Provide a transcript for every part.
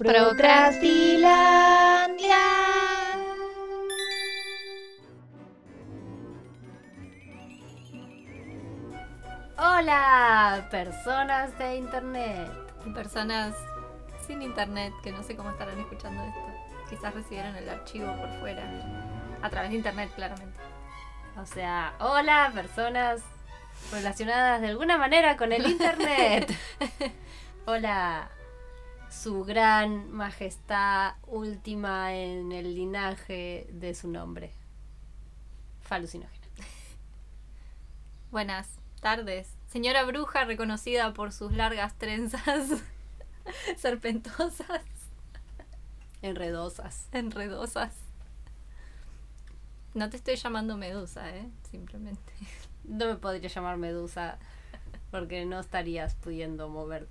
Procrastilandia. Hola, personas de internet. Personas sin internet que no sé cómo estarán escuchando esto. Quizás recibieron el archivo por fuera. A través de internet, claramente. O sea, hola, personas relacionadas de alguna manera con el internet. hola, su gran majestad última en el linaje de su nombre. Falucinógena. Buenas tardes. Señora bruja reconocida por sus largas trenzas serpentosas, Enredosas. enredosas. No te estoy llamando medusa, ¿eh? Simplemente. No me podría llamar Medusa porque no estarías pudiendo mover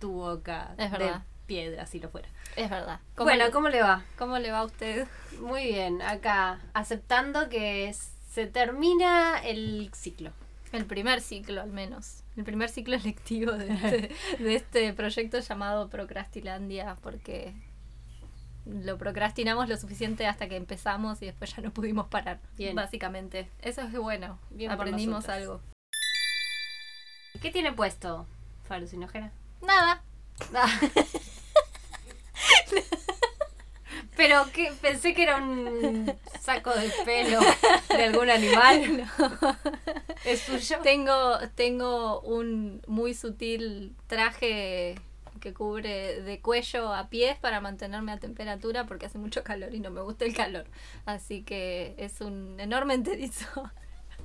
tu boca Es de verdad. Piedra si lo fuera. Es verdad. Bueno, le, ¿cómo le va? ¿cómo le va a usted? Muy bien, acá aceptando que se termina el ciclo. El primer ciclo, al menos. El primer ciclo lectivo de este, de este proyecto llamado Procrastilandia, porque lo procrastinamos lo suficiente hasta que empezamos y después ya no pudimos parar. Bien. Básicamente. Eso es bueno. Bien Aprendimos algo. ¿Qué tiene puesto? Falucinógena. Nada. Ah. Pero que pensé que era un saco de pelo de algún animal. ¿Es suyo? Tengo, tengo un muy sutil traje que cubre de cuello a pies para mantenerme a temperatura porque hace mucho calor y no me gusta el calor. Así que es un enorme enterizo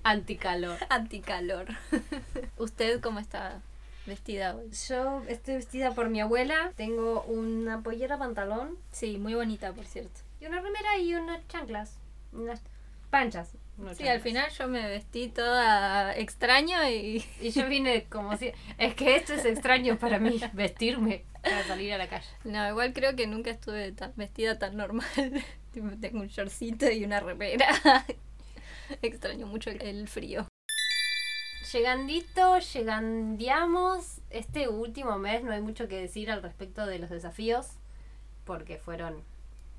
Anticalor. anticalor. ¿Usted cómo está vestida hoy? Yo estoy vestida por mi abuela. Tengo una pollera pantalón Sí, muy bonita, por cierto. y una remera y unas chanclas. Unas panchas. Sí, al final yo me vestí toda extraño y Y yo vine como si... Es que esto es extraño para mí, vestirme para salir a la calle. no, igual creo que nunca estuve tan vestida tan normal. Tengo un shortcito y una remera. Extraño mucho el frío. Llegandito, llegandiamos. Este último mes no hay mucho que decir al respecto de los desafíos, porque fueron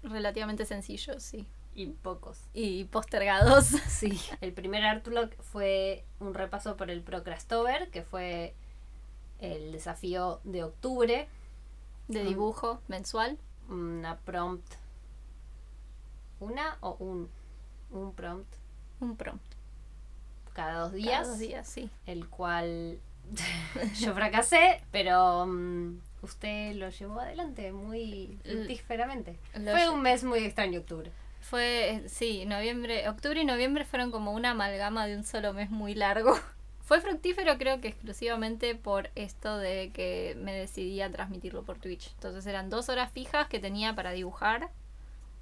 Relativamente sencillo, sí. y pocos. Y postergados. Sí. El primer Artlock fue un repaso por el Procrastover, que fue el desafío de octubre. De Mm. dibujo mensual. Una prompt. ¿Una o un? Un prompt Un prompt. Cada dos Cada días. dos días, sí. el cual yo fracasé, pero mm, usted lo llevó adelante muy fructíferamente. Fue un mes muy extraño octubre. Fue, sí, noviembre, octubre y noviembre fueron como una amalgama de un solo mes muy largo. Fue fructífero creo que exclusivamente por esto de que me decidí a transmitirlo por Twitch. Entonces eran dos horas fijas que tenía para dibujar,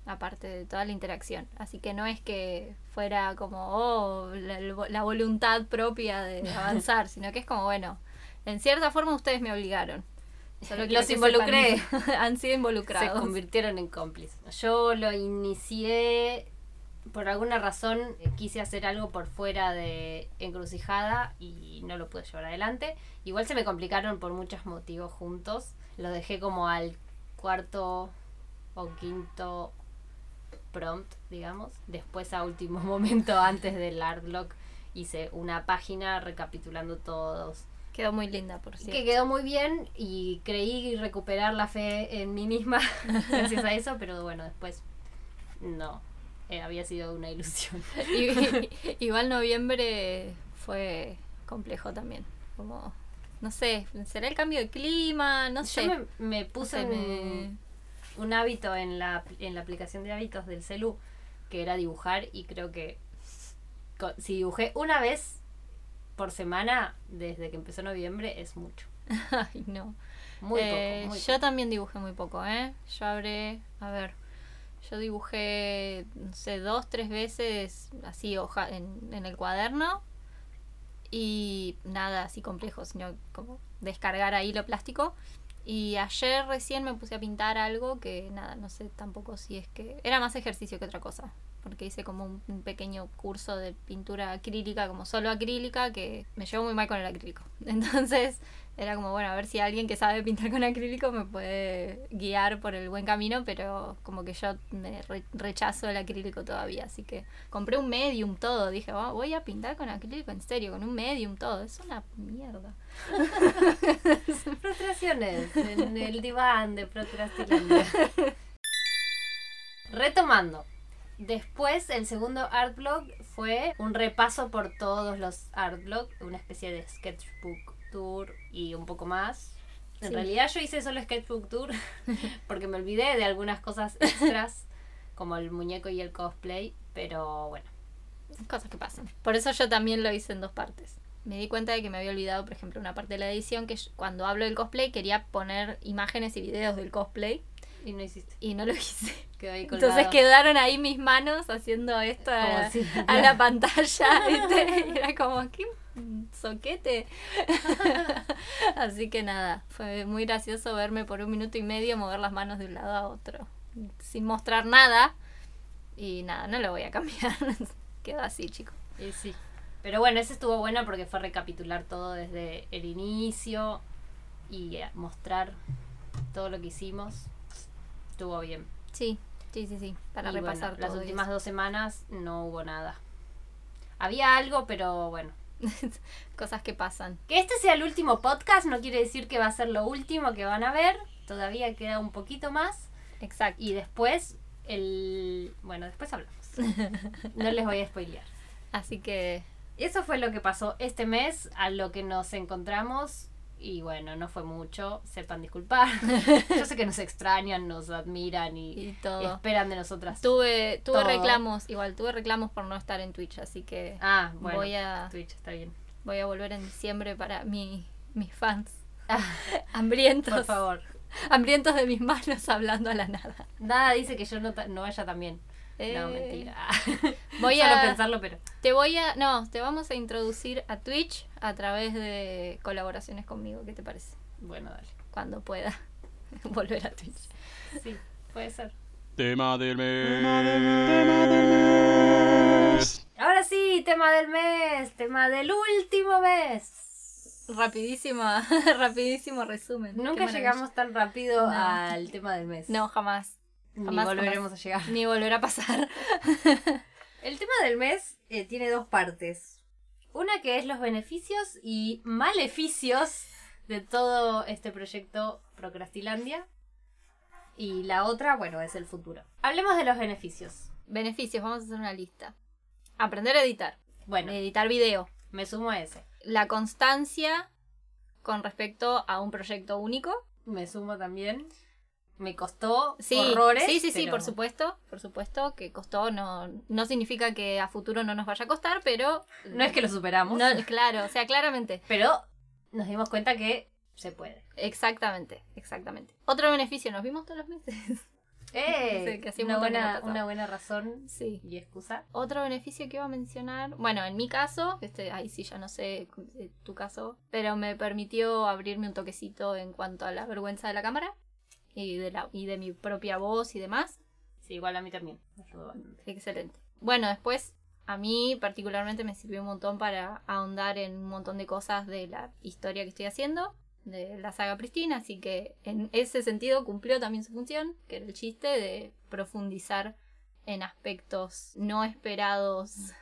aparte de toda la interacción. Así que no es que fuera como, oh, la, la voluntad propia de avanzar, sino que es como, bueno, en cierta forma ustedes me obligaron. Solo Los que involucré. sepan- Han sido Se involucrados. convirtieron en cómplices. Yo lo inicié por alguna razón quise hacer algo por fuera de encrucijada y no lo pude llevar adelante. Igual se me complicaron por muchos motivos juntos. Lo dejé como al cuarto o quinto prompt, digamos. Después a último momento antes del artlock hice una página recapitulando todos Quedó muy linda, por cierto. que quedó muy bien y creí recuperar la fe en mí misma gracias a eso, pero bueno, después no, eh, había sido una ilusión. Igual noviembre fue complejo también. Como, no sé, será el cambio de clima, no sé. Yo me, me puse No sé, un, un hábito en la, en la aplicación de hábitos del celu que era dibujar y creo que co- si dibujé una vez por semana desde que empezó noviembre es mucho. Ay, no. Muy Eh, poco. Muy yo también dibujé muy poco, ¿eh? Yo habré, a ver, yo dibujé, no sé, dos, tres veces así hoja en, en el cuaderno y nada así complejo, sino como descargar ahí lo plástico. Y ayer recién me puse a pintar algo que nada, no sé tampoco si es que era más ejercicio que otra cosa. Porque hice como un, un pequeño curso de pintura acrílica, como solo acrílica, que me llevo muy mal con el acrílico. Entonces, era como, bueno, a ver si alguien que sabe pintar con acrílico me puede guiar por el buen camino, pero como que yo me re- rechazo el acrílico todavía, así que compré un medium todo, dije, "Oh, voy a pintar con acrílico en serio, con un medium todo, es una mierda. Frustraciones en el diván de Procrastilandia. Retomando. Después, el segundo art blog fue un repaso por todos los art blogs, una especie de sketchbook tour y un poco más. En Sí. realidad yo hice solo sketchbook tour porque me olvidé de algunas cosas extras, como el muñeco y el cosplay, pero bueno. Cosas que pasan. Por eso yo también lo hice en dos partes. Me di cuenta de que me había olvidado, por ejemplo, una parte de la edición que yo- cuando hablo del cosplay quería poner imágenes y videos del cosplay Y no hiciste. y no lo hice. Quedó ahí colgado. Entonces quedaron ahí mis manos haciendo esto a, Como si- a la pantalla, ¿viste? Y era como, qué soquete. Así que nada, fue muy gracioso verme por un minuto y medio mover las manos de un lado a otro, sin mostrar nada. Y nada, no lo voy a cambiar. Quedó así, chicos. Y sí. Pero bueno, ese estuvo bueno porque fue recapitular todo desde el inicio y mostrar todo lo que hicimos. Estuvo bien. Sí, sí, sí, sí, para Y bueno, repasar las últimas eso. dos semanas no hubo nada. Había algo, pero bueno. Cosas que pasan. Que este sea el último podcast no quiere decir que va a ser lo último que van a ver. Todavía queda un poquito más. Exacto. Y después, el... Bueno, después hablamos. No les voy a spoilear. Así que Eso fue lo que pasó este mes, a lo que nos encontramos. Y bueno, no fue mucho, sepan disculpar. Yo sé que nos extrañan, nos admiran y, y esperan de nosotras. Tuve, tuve Todo. reclamos, igual tuve reclamos por no estar en Twitch, así que Ah, bueno, voy a Twitch está bien. voy a volver en diciembre para mi, mis fans Ah, hambrientos, por favor. hambrientos de mis manos hablando a la nada. Nada dice que yo no, no vaya también. No, Eh, mentira. Voy a pensarlo, pero. te voy a no, te vamos a introducir a Twitch a través de colaboraciones conmigo, ¿qué te parece? Bueno, dale. Cuando pueda volver a Twitch. Sí, puede ser. Tema del mes. Ahora sí, tema del mes, tema del último mes. Rapidísima, rapidísimo resumen. Nunca llegamos tan rápido No. al tema del mes. No, jamás. Ni jamás, volveremos jamás. a llegar. Ni volver a pasar. El tema del mes eh, tiene dos partes. Una que es los beneficios y maleficios de todo este proyecto Procrastilandia. Y la otra, bueno, es el futuro. Hablemos de los beneficios. Beneficios, vamos a hacer una lista. Aprender a editar. Bueno, Editar video. me sumo a ese. La constancia con respecto a un proyecto único. Me sumo también. Me costó Sí, horrores. sí, sí, sí, pero por supuesto. Por supuesto que costó. No, no significa que a futuro no nos vaya a costar, pero. No es que lo superamos, No, claro, o sea, claramente. pero nos dimos cuenta que se puede. Exactamente, exactamente. Otro beneficio, nos vimos todos los meses. ¡Eh! Una, buena, una buena razón Sí. y excusa. Otro beneficio que iba a mencionar, bueno, en mi caso, este, ahí sí ya no sé eh, tu caso, pero me permitió abrirme un toquecito en cuanto a la vergüenza de la cámara y de, la, y de mi propia voz y demás. Sí, igual a mí también. Me ayudó bastante. Excelente. Bueno, después a mí particularmente me sirvió un montón para ahondar en un montón de cosas de la historia que estoy haciendo, de la saga Pristina, así que en ese sentido cumplió también su función, que era el chiste de profundizar en aspectos no esperados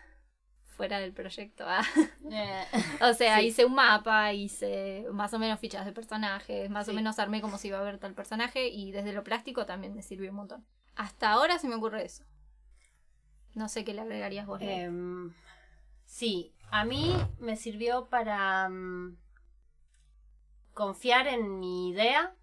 fuera del proyecto. ah. Eh, O sea, Sí. hice un mapa, hice más o menos fichas de personajes, más o menos armé cómo se iba a ver tal personaje y desde lo plástico también me sirvió un montón. Hasta ahora se me ocurre eso. No sé qué le agregarías vos. Em, sí, a mí me sirvió para mm, confiar en mi idea,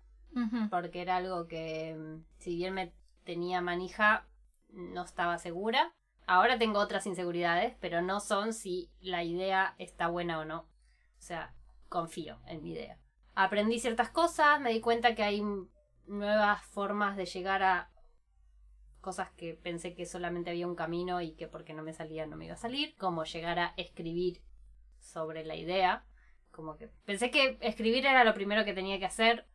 porque era algo que, mm, si bien me tenía manija, no estaba segura. Ahora tengo otras inseguridades, pero no son si la idea está buena o no. O sea, confío en mi idea. Aprendí ciertas cosas, me di cuenta que hay nuevas formas de llegar a cosas que pensé que solamente había un camino y que porque no me salía no me iba a salir, como llegar a escribir sobre la idea, como que pensé que escribir era lo primero que tenía que hacer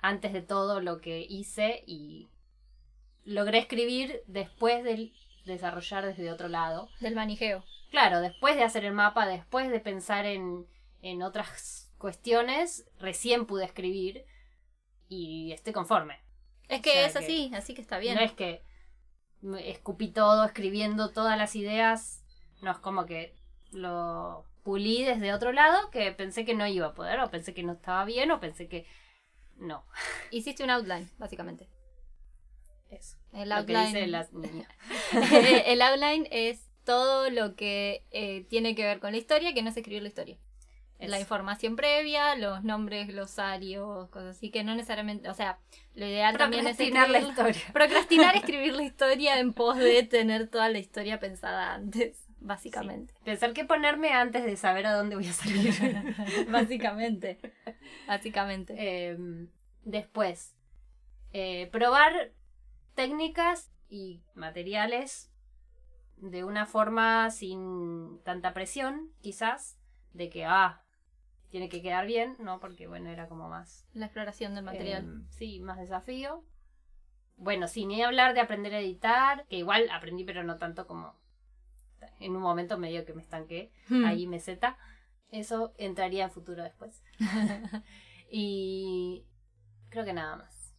antes de todo lo que hice y logré escribir después de desarrollar desde otro lado. Del manijeo. Claro, después de hacer el mapa, después de pensar en, en otras cuestiones recién pude escribir y estoy conforme. Es que O sea es que- así, así que está bien. No es que me escupí todo escribiendo todas las ideas, no es como que lo pulí desde otro lado que pensé que no iba a poder o pensé que no estaba bien o pensé que no. Hiciste un outline, básicamente. Eso. El que outline. las el outline es todo lo que eh, tiene que ver con la historia, que no es escribir la historia. La Eso. información previa, los nombres, glosarios, cosas así que no necesariamente, o sea, lo ideal también es Procrastinar la historia. Procrastinar escribir la historia en pos de tener toda la historia pensada antes, básicamente. Pensar qué ponerme antes de saber a dónde voy a salir. básicamente. Básicamente. Eh, después, eh, probar técnicas y materiales de una forma sin tanta presión, quizás, de que, ah, tiene que quedar bien, ¿no? Porque, bueno, era como más... La exploración del material. eh, sí, más desafío. Bueno, sin ni hablar de aprender a editar, que igual aprendí, pero no tanto como... En un momento medio que me estanqué Hmm. ahí meseta. Eso entraría en futuro después. y creo que nada más.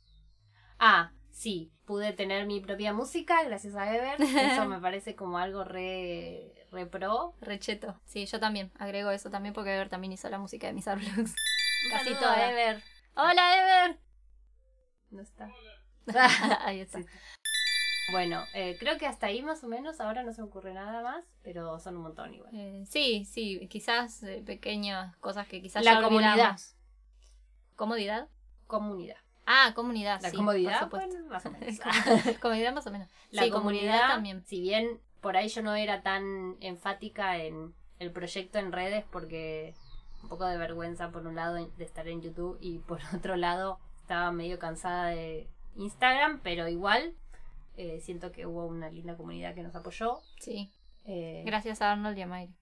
Ah, sí, pude tener mi propia música gracias a Ever. Eso me parece como algo re, re pro. Recheto. Sí, yo también. Agrego eso también porque Ever también hizo la música de mis Arblogs. Un Casi toda. a Ever. ¡Hola, Ever! No está. Ahí está. Sí. Bueno, eh, creo que hasta ahí más o menos. Ahora no se me ocurre nada más, pero son un montón igual. Eh, sí, sí, quizás eh, pequeñas cosas que quizás La ya comunidad. ¿Comodidad? Comunidad. Ah, comunidad, La sí, comodidad, por supuesto. bueno, más o menos. comodidad más o menos. La sí, comunidad, también. Si bien por ahí yo no era tan enfática en el proyecto en redes porque un poco de vergüenza por un lado de estar en YouTube y por otro lado estaba medio cansada de Instagram, pero igual eh, siento que hubo una linda comunidad que nos apoyó. Sí. eh, Gracias a Arnold y a Mayre.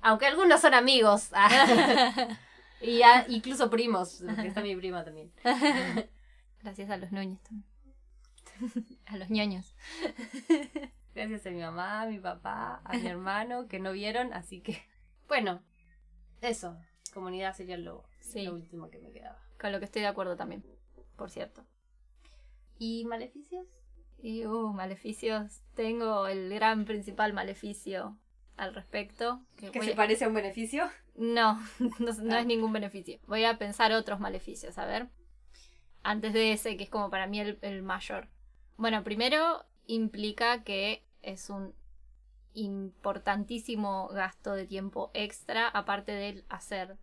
aunque algunos son amigos y a- incluso primos, porque está mi prima también. Gracias a los Núñez también. a los ñoños. Gracias a mi mamá, a mi papá, a mi hermano, que no vieron, así que. Bueno, eso. Comunidad sería lo, Sí. lo último que me quedaba. Con lo que estoy de acuerdo también, por cierto. ¿Y maleficios? Y, uh, maleficios. Tengo el gran principal maleficio al respecto. que voy a- parece a un beneficio? No, no, no Ah. es ningún beneficio. Voy a pensar otros maleficios, a ver. Antes de ese, que es como para mí el, el mayor. Bueno, primero implica que es un importantísimo gasto de tiempo extra, aparte del hacer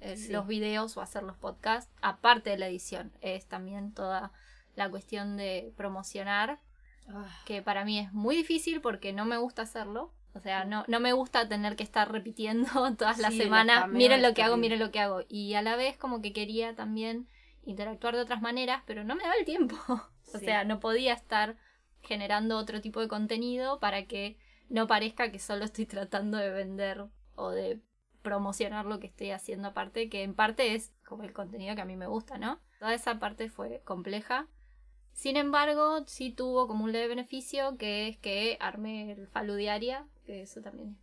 eh, Sí. los videos o hacer los podcasts, aparte de la edición. Es también toda la cuestión de promocionar que para mí es muy difícil porque no me gusta hacerlo. O sea, no, no me gusta tener que estar repitiendo todas las Sí, semanas, miren lo que hago, miren lo que hago. Y a la vez como que quería también interactuar de otras maneras, pero no me daba el tiempo. o sea, no podía estar generando otro tipo de contenido para que no parezca que solo estoy tratando de vender o de promocionar lo que estoy haciendo aparte, que en parte es como el contenido que a mí me gusta, ¿no? Toda esa parte fue compleja. Sin embargo, sí tuvo como un leve beneficio, que es que armé el Falu Diaria, que eso también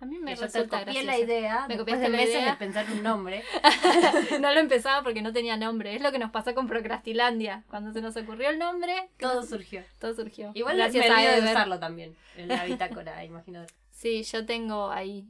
a mí me resulta copié la idea Me copiaste de la meses idea. de pensar un nombre. no lo empezaba porque no tenía nombre. Es lo que nos pasó con Procrastilandia. Cuando se nos ocurrió el nombre, Todo surgió. todo surgió. Igual Gracias me a de usarlo también. En la bitácora, imagino. Sí, yo tengo ahí.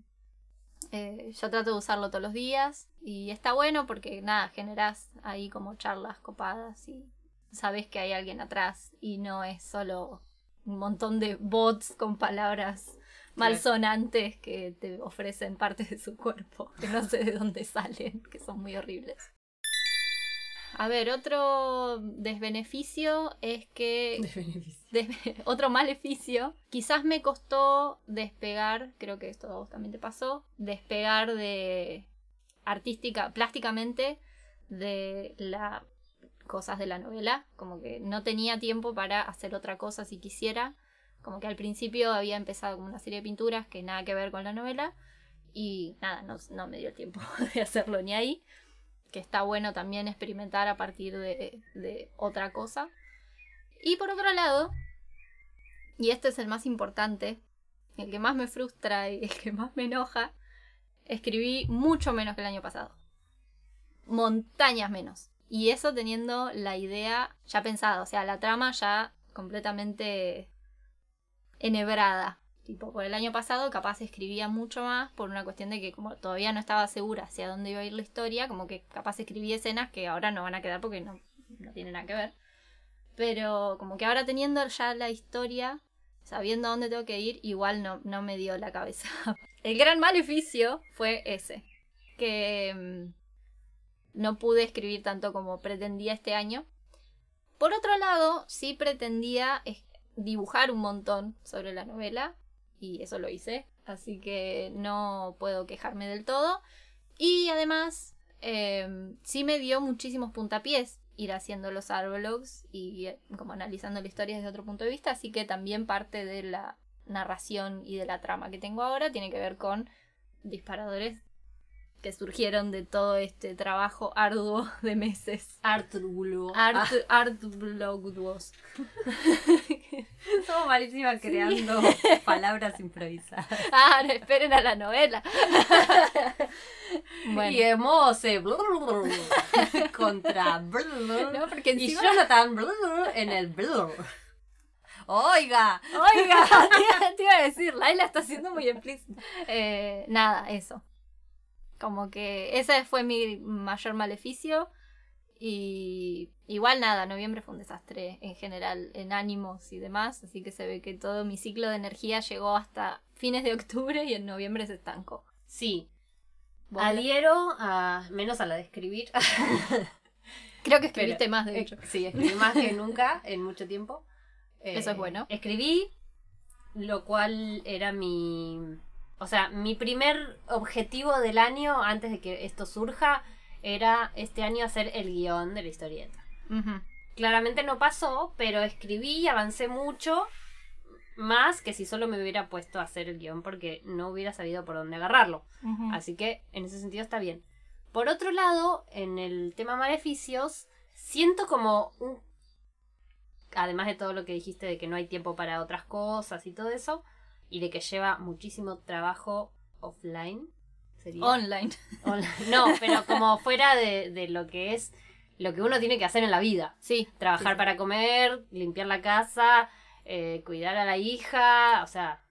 eh, yo trato de usarlo todos los días y está bueno porque nada, generas ahí como charlas copadas y sabes que hay alguien atrás y no es solo un montón de bots con palabras malsonantes que te ofrecen partes de su cuerpo, que no sé de dónde salen, que son muy horribles. A ver, otro desbeneficio es que de- otro maleficio. Quizás me costó despegar, creo que esto a vos también te pasó, despegar de artística, plásticamente de las cosas de la novela. Como que no tenía tiempo para hacer otra cosa si quisiera. Como que al principio había empezado con una serie de pinturas que nada que ver con la novela. Y nada, no, no me dio tiempo de hacerlo ni ahí. Que está bueno también experimentar a partir de, de otra cosa. Y por otro lado, y este es el más importante, el que más me frustra y el que más me enoja, escribí mucho menos que el año pasado. montañas menos. Y eso teniendo la idea ya pensada, o sea, la trama ya completamente enhebrada. Tipo, por el año pasado capaz escribía mucho más por una cuestión de que como todavía no estaba segura hacia dónde iba a ir la historia, como que capaz escribí escenas que ahora no van a quedar porque no, no tienen nada que ver. Pero como que ahora teniendo ya la historia, sabiendo a dónde tengo que ir, igual no, no me dio la cabeza. El gran maleficio fue ese, que mm, no pude escribir tanto como pretendía este año. Por otro lado, sí pretendía dibujar un montón sobre la novela, y eso lo hice, así que no puedo quejarme del todo. Y además, eh, sí me dio muchísimos puntapiés ir haciendo los arbologs y como analizando la historia desde otro punto de vista, así que también parte de la narración y de la trama que tengo ahora tiene que ver con disparadores que surgieron de todo este trabajo arduo de meses. Artúrulo. Art. Somos malísimas creando palabras improvisadas. Ah, no, esperen a la novela. bueno, Y Emose contra no, porque y encima... Jonathan en el Oiga, Oiga, te, iba- te iba a decir, Laila está siendo muy explícita. Eh, nada, eso. Como que ese fue mi mayor maleficio. Y igual nada, noviembre fue un desastre en general, en ánimos y demás. Así que se ve que todo mi ciclo de energía llegó hasta fines de octubre y en noviembre se estancó. sí, adhiero a menos a la de escribir. Creo que escribiste Pero, más, de eh, hecho. Sí, escribí más que nunca en mucho tiempo. Eh, Eso es bueno. Escribí, lo cual era mi... O sea, mi primer objetivo del año, antes de que esto surja, era este año hacer el guion de la historieta. Claramente no pasó, pero escribí y avancé mucho más que si solo me hubiera puesto a hacer el guion porque no hubiera sabido por dónde agarrarlo. Así que en ese sentido está bien. Por otro lado, en el tema maleficios, siento como un... Además de todo lo que dijiste de que no hay tiempo para otras cosas y todo eso, y de que lleva muchísimo trabajo offline. Sería. Online. Online. No, pero como fuera de, de lo que es lo que uno tiene que hacer en la vida. Sí. Trabajar sí. para comer, limpiar la casa, eh, cuidar a la hija, o sea,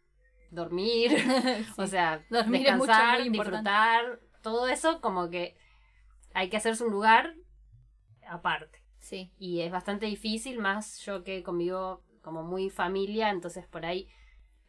dormir. O sea, Dormir es mucho, descansar, disfrutar, todo eso como que hay que hacerse un lugar aparte. Sí. Y es bastante difícil, más yo que convivo como muy familia, entonces por ahí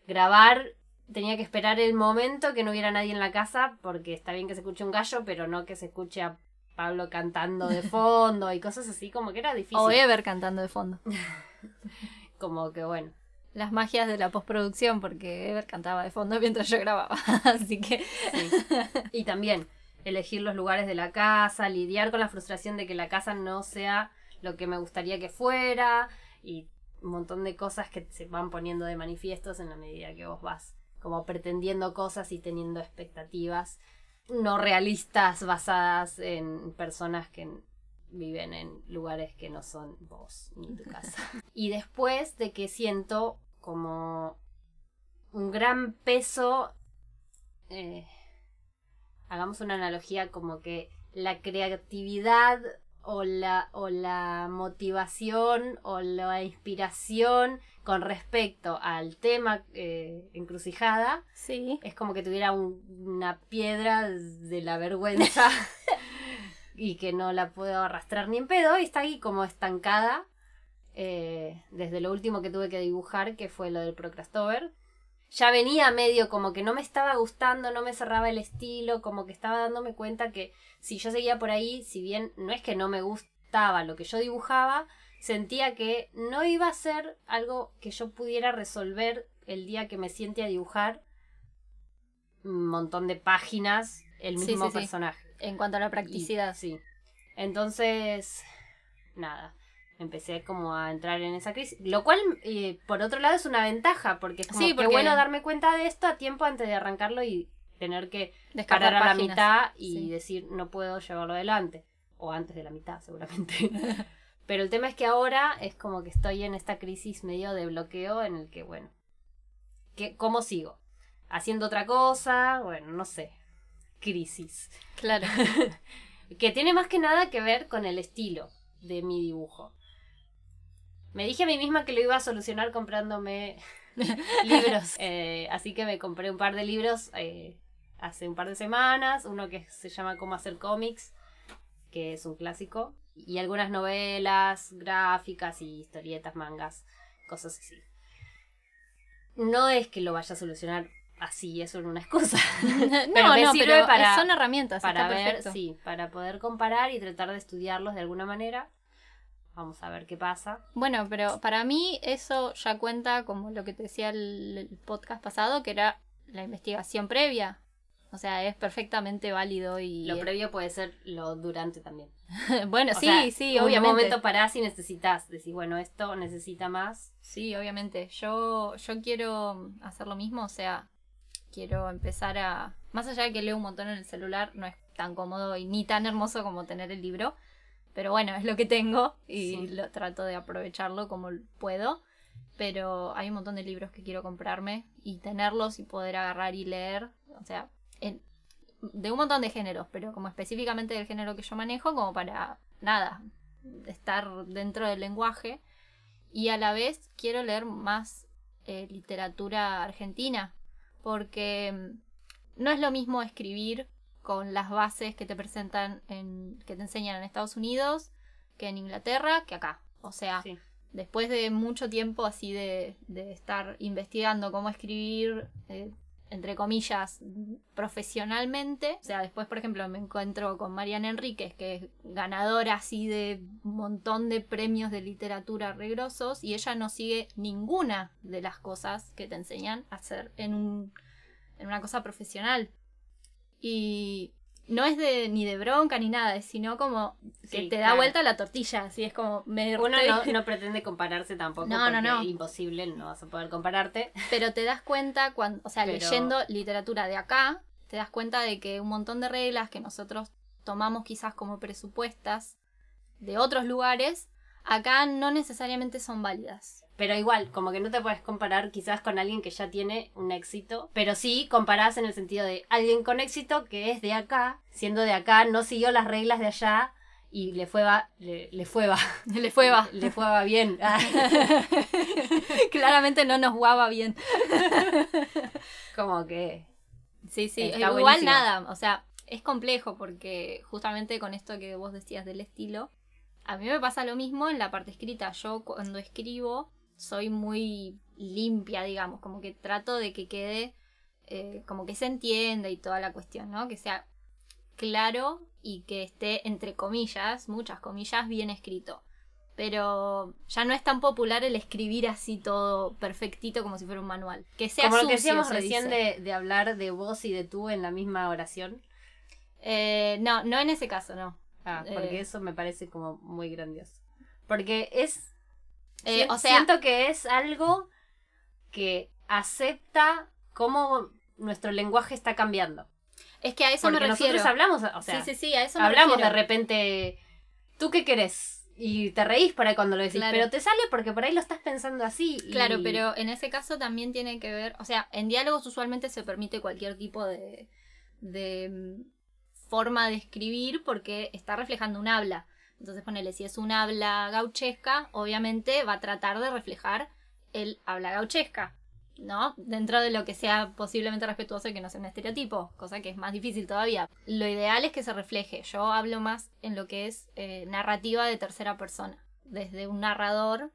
grabar tenía que esperar el momento que no hubiera nadie en la casa, porque está bien que se escuche un gallo, pero no que se escuche a Pablo cantando de fondo y cosas así, como que era difícil. O Ever cantando de fondo. Como que bueno. las magias de la postproducción porque Ever cantaba de fondo mientras yo grababa. Así que Sí. Y también elegir los lugares de la casa, lidiar con la frustración de que la casa no sea lo que me gustaría que fuera y un montón de cosas que se van poniendo de manifiestos en la medida que vos vas como pretendiendo cosas y teniendo expectativas no realistas basadas en personas que viven en lugares que no son vos ni tu casa. Y después de que siento como un gran peso eh, hagamos una analogía como que la creatividad o la, o la motivación o la inspiración con respecto al tema eh, encrucijada sí. es como que tuviera un- una piedra de la vergüenza y que no la puedo arrastrar ni en pedo y está ahí como estancada eh, desde lo último que tuve que dibujar que fue lo del Procrastover ya venía medio como que no me estaba gustando, no me cerraba el estilo, como que estaba dándome cuenta que si yo seguía por ahí, si bien no es que no me gustaba lo que yo dibujaba, sentía que no iba a ser algo que yo pudiera resolver el día que me siente a dibujar un montón de páginas, el mismo sí, sí. personaje. En cuanto a la Y- practicidad. sí. Entonces, nada, empecé como a entrar en esa crisis. Lo cual, eh, por otro lado, es una ventaja, porque es como Sí, que bueno darme cuenta de esto a tiempo antes de arrancarlo y tener que parar a la mitad y Sí. decir no puedo llevarlo adelante. O antes de la mitad, seguramente. Pero el tema es que ahora es como que estoy en esta crisis medio de bloqueo en el que, bueno, ¿qué, ¿cómo sigo? ¿Haciendo otra cosa? Bueno, no sé. Crisis. Claro. que tiene más que nada que ver con el estilo de mi dibujo. Me dije a mí misma que lo iba a solucionar comprándome libros, eh, así que me compré un par de libros eh, hace un par de semanas, uno que se llama Cómo hacer cómics, que es un clásico, y algunas novelas, gráficas y historietas, mangas, cosas así. No es que lo vaya a solucionar así, eso es una excusa. no, me no, sirve pero para- son herramientas, para está ver, perfecto. sí, para poder comparar y tratar de estudiarlos de alguna manera. Vamos a ver qué pasa. Bueno, pero para mí eso ya cuenta como lo que te decía el, el podcast pasado, que era la investigación previa. O sea, es perfectamente válido y... Lo previo puede ser lo durante también. bueno, O sí, sea, sí, en obviamente. un momento parás y necesitas. Decís, bueno, esto necesita más. Sí, obviamente. Yo, yo quiero hacer lo mismo, o sea, quiero empezar a... Más allá de que leo un montón en el celular, no es tan cómodo y ni tan hermoso como tener el libro. Pero bueno, es lo que tengo y Sí. lo trato de aprovecharlo como puedo. Pero hay un montón de libros que quiero comprarme y tenerlos y poder agarrar y leer. O sea, en- de un montón de géneros, pero como específicamente del género que yo manejo, como para nada, estar dentro del lenguaje. Y a la vez quiero leer más eh, literatura argentina, porque mm, no es lo mismo escribir con las bases que te presentan en, que te enseñan en Estados Unidos, que en Inglaterra, que acá. O sea, Sí. después de mucho tiempo así de, de estar investigando cómo escribir, eh, entre comillas, profesionalmente. O sea, después, por ejemplo, me encuentro con Mariana Enríquez, que es ganadora así de un montón de premios de literatura regrosos, y ella no sigue ninguna de las cosas que te enseñan a hacer en, un, en una cosa profesional. Y no es de ni de bronca ni nada, sino como que Sí, te da claro. vuelta la tortilla, así es como me Uno no, no pretende compararse tampoco. No, no, no. Es imposible, no vas a poder compararte. Pero te das cuenta cuando, o sea, Pero- leyendo literatura de acá, te das cuenta de que un montón de reglas que nosotros tomamos quizás como presupuestas de otros lugares, acá no necesariamente son válidas. Pero igual, como que no te puedes comparar quizás con alguien que ya tiene un éxito. Pero sí comparás en el sentido de alguien con éxito que es de acá, siendo de acá, no siguió las reglas de allá y le fue va, le, le fue va, Le fue va. le fue va bien. Claramente no nos guaba bien. como que Sí, sí, igual buenísimo. nada, o sea, es complejo porque justamente con esto que vos decías del estilo, a mí me pasa lo mismo en la parte escrita. Yo cuando escribo soy muy limpia, digamos, como que trato de que quede, eh, como que se entienda y toda la cuestión, ¿no? Que sea claro y que esté, entre comillas, muchas comillas, bien escrito. Pero ya no es tan popular el escribir así todo perfectito como si fuera un manual. Que sea como lo que decíamos se recién dice. de, de hablar de vos y de tú en la misma oración. Eh, no, no en ese caso, no. Ah, Eh. porque eso me parece como muy grandioso. Porque es. Eh, si- o sea- siento que es algo que acepta cómo nuestro lenguaje está cambiando. Es que a eso Porque me refiero. nosotros hablamos, o sea, sí, sí, sí, a eso me hablamos de repente, ¿tú qué querés? Y te reís por ahí cuando lo decís, Claro. pero te sale porque por ahí lo estás pensando así. y- Claro, pero en ese caso también tiene que ver, o sea, en diálogos usualmente se permite cualquier tipo de, de mm, forma de escribir porque está reflejando un habla. Entonces ponele, si es un habla gauchesca, obviamente va a tratar de reflejar el habla gauchesca, ¿no? Dentro de lo que sea posiblemente respetuoso y que no sea un estereotipo, cosa que es más difícil todavía. Lo ideal es que se refleje. Yo hablo más en lo que es eh, narrativa de tercera persona, desde un narrador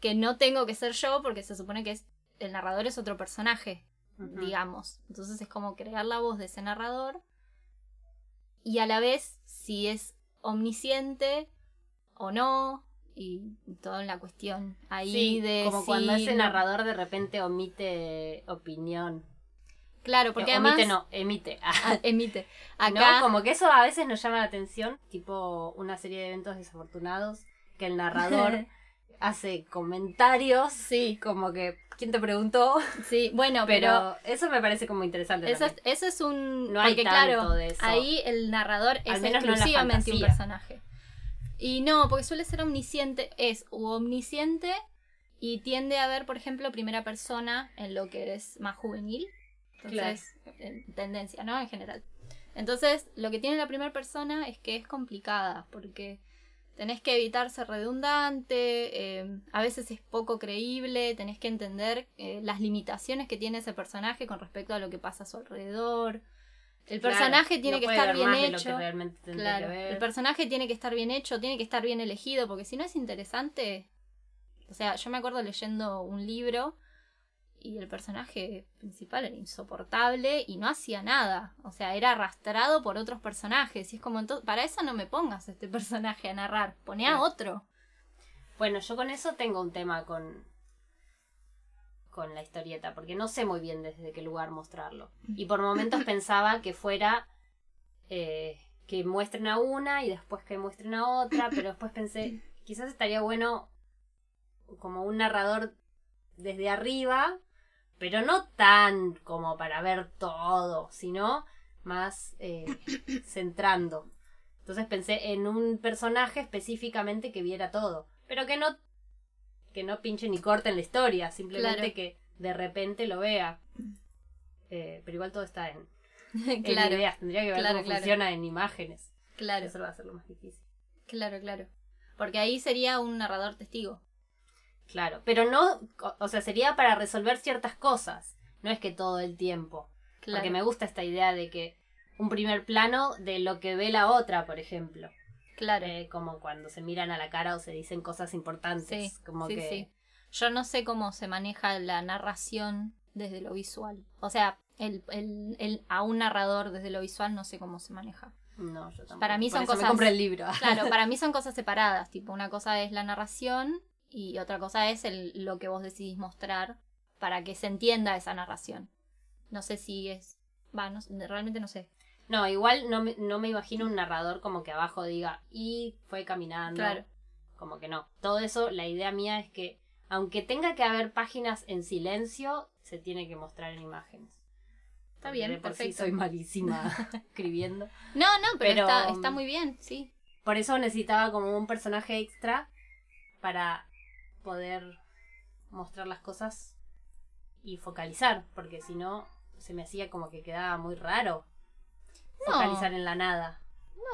que no tengo que ser yo porque se supone que es el narrador es otro personaje, digamos. Entonces es como crear la voz de ese narrador y a la vez si es omnisciente o no y todo en la cuestión ahí Sí, de como cuando ese no- narrador de repente omite opinión. Claro, porque Eh, además omite no, emite. Ah, emite. ¿No? Como que eso a veces nos llama la atención, tipo una serie de eventos desafortunados, que el narrador hace comentarios, sí, como que, ¿quién te preguntó? sí, bueno, pero, Pero eso me parece como interesante. eso es, eso es un No hay porque tanto claro, de eso. ahí el narrador es menos no exclusivamente un personaje. Y no, porque suele ser omnisciente, es u omnisciente y tiende a ver, por ejemplo, primera persona en lo que es más juvenil. Entonces, en tendencia, ¿no? En general. Entonces, lo que tiene la primera persona es que es complicada, porque tenés que evitar ser redundante, eh, a veces es poco creíble, tenés que entender eh, las limitaciones que tiene ese personaje con respecto a lo que pasa a su alrededor. El Claro, personaje tiene no que estar bien hecho. Claro, que el personaje tiene que estar bien hecho, tiene que estar bien elegido, porque si no es interesante. O sea, yo me acuerdo leyendo un libro y el personaje principal era insoportable y no hacía nada. O sea, era arrastrado por otros personajes. Y es como, entonces, para eso no me pongas a este personaje a narrar, poné a otro. Bueno, yo con eso tengo un tema con, con la historieta, porque no sé muy bien desde qué lugar mostrarlo. Y por momentos pensaba que fuera eh, que muestren a una y después que muestren a otra, pero después pensé, quizás estaría bueno como un narrador desde arriba, pero no tan como para ver todo, sino más eh, centrando. Entonces pensé en un personaje específicamente que viera todo, pero que no que no pinche ni corte en la historia, simplemente Claro. que de repente lo vea. Eh, pero igual todo está en, en claro, ideas, tendría que ver claro, cómo claro. funciona en imágenes. claro, Eso va a ser lo más difícil. claro, claro. Porque ahí sería un narrador testigo. Claro, pero no, o- sea, sería para resolver ciertas cosas, no es que todo el tiempo. Claro. Porque me gusta esta idea de que un primer plano de lo que ve la otra, por ejemplo. Claro. Eh, como cuando se miran a la cara o se dicen cosas importantes. Sí, como sí, que. sí. Yo no sé cómo se maneja la narración desde lo visual. O sea, el, el, el- a un narrador desde lo visual no sé cómo se maneja. No, yo tampoco. Para mí Por son eso cosas- el libro. Claro, para mí son cosas separadas. Tipo, una cosa es la narración y otra cosa es el, lo que vos decidís mostrar para que se entienda esa narración. No sé si es... Va, no, realmente no sé. No, igual no me, no me imagino un narrador como que abajo diga, y fue caminando. Claro. Como que no. Todo eso, la idea mía es que, aunque tenga que haber páginas en silencio, se tiene que mostrar en imágenes. Está Porque bien, de por sí perfecto. soy malísima escribiendo. No, no, pero, Pero, está, está um, muy bien, sí. Por eso necesitaba como un personaje extra para poder mostrar las cosas y focalizar, porque si no se me hacía como que quedaba muy raro No. focalizar en la nada.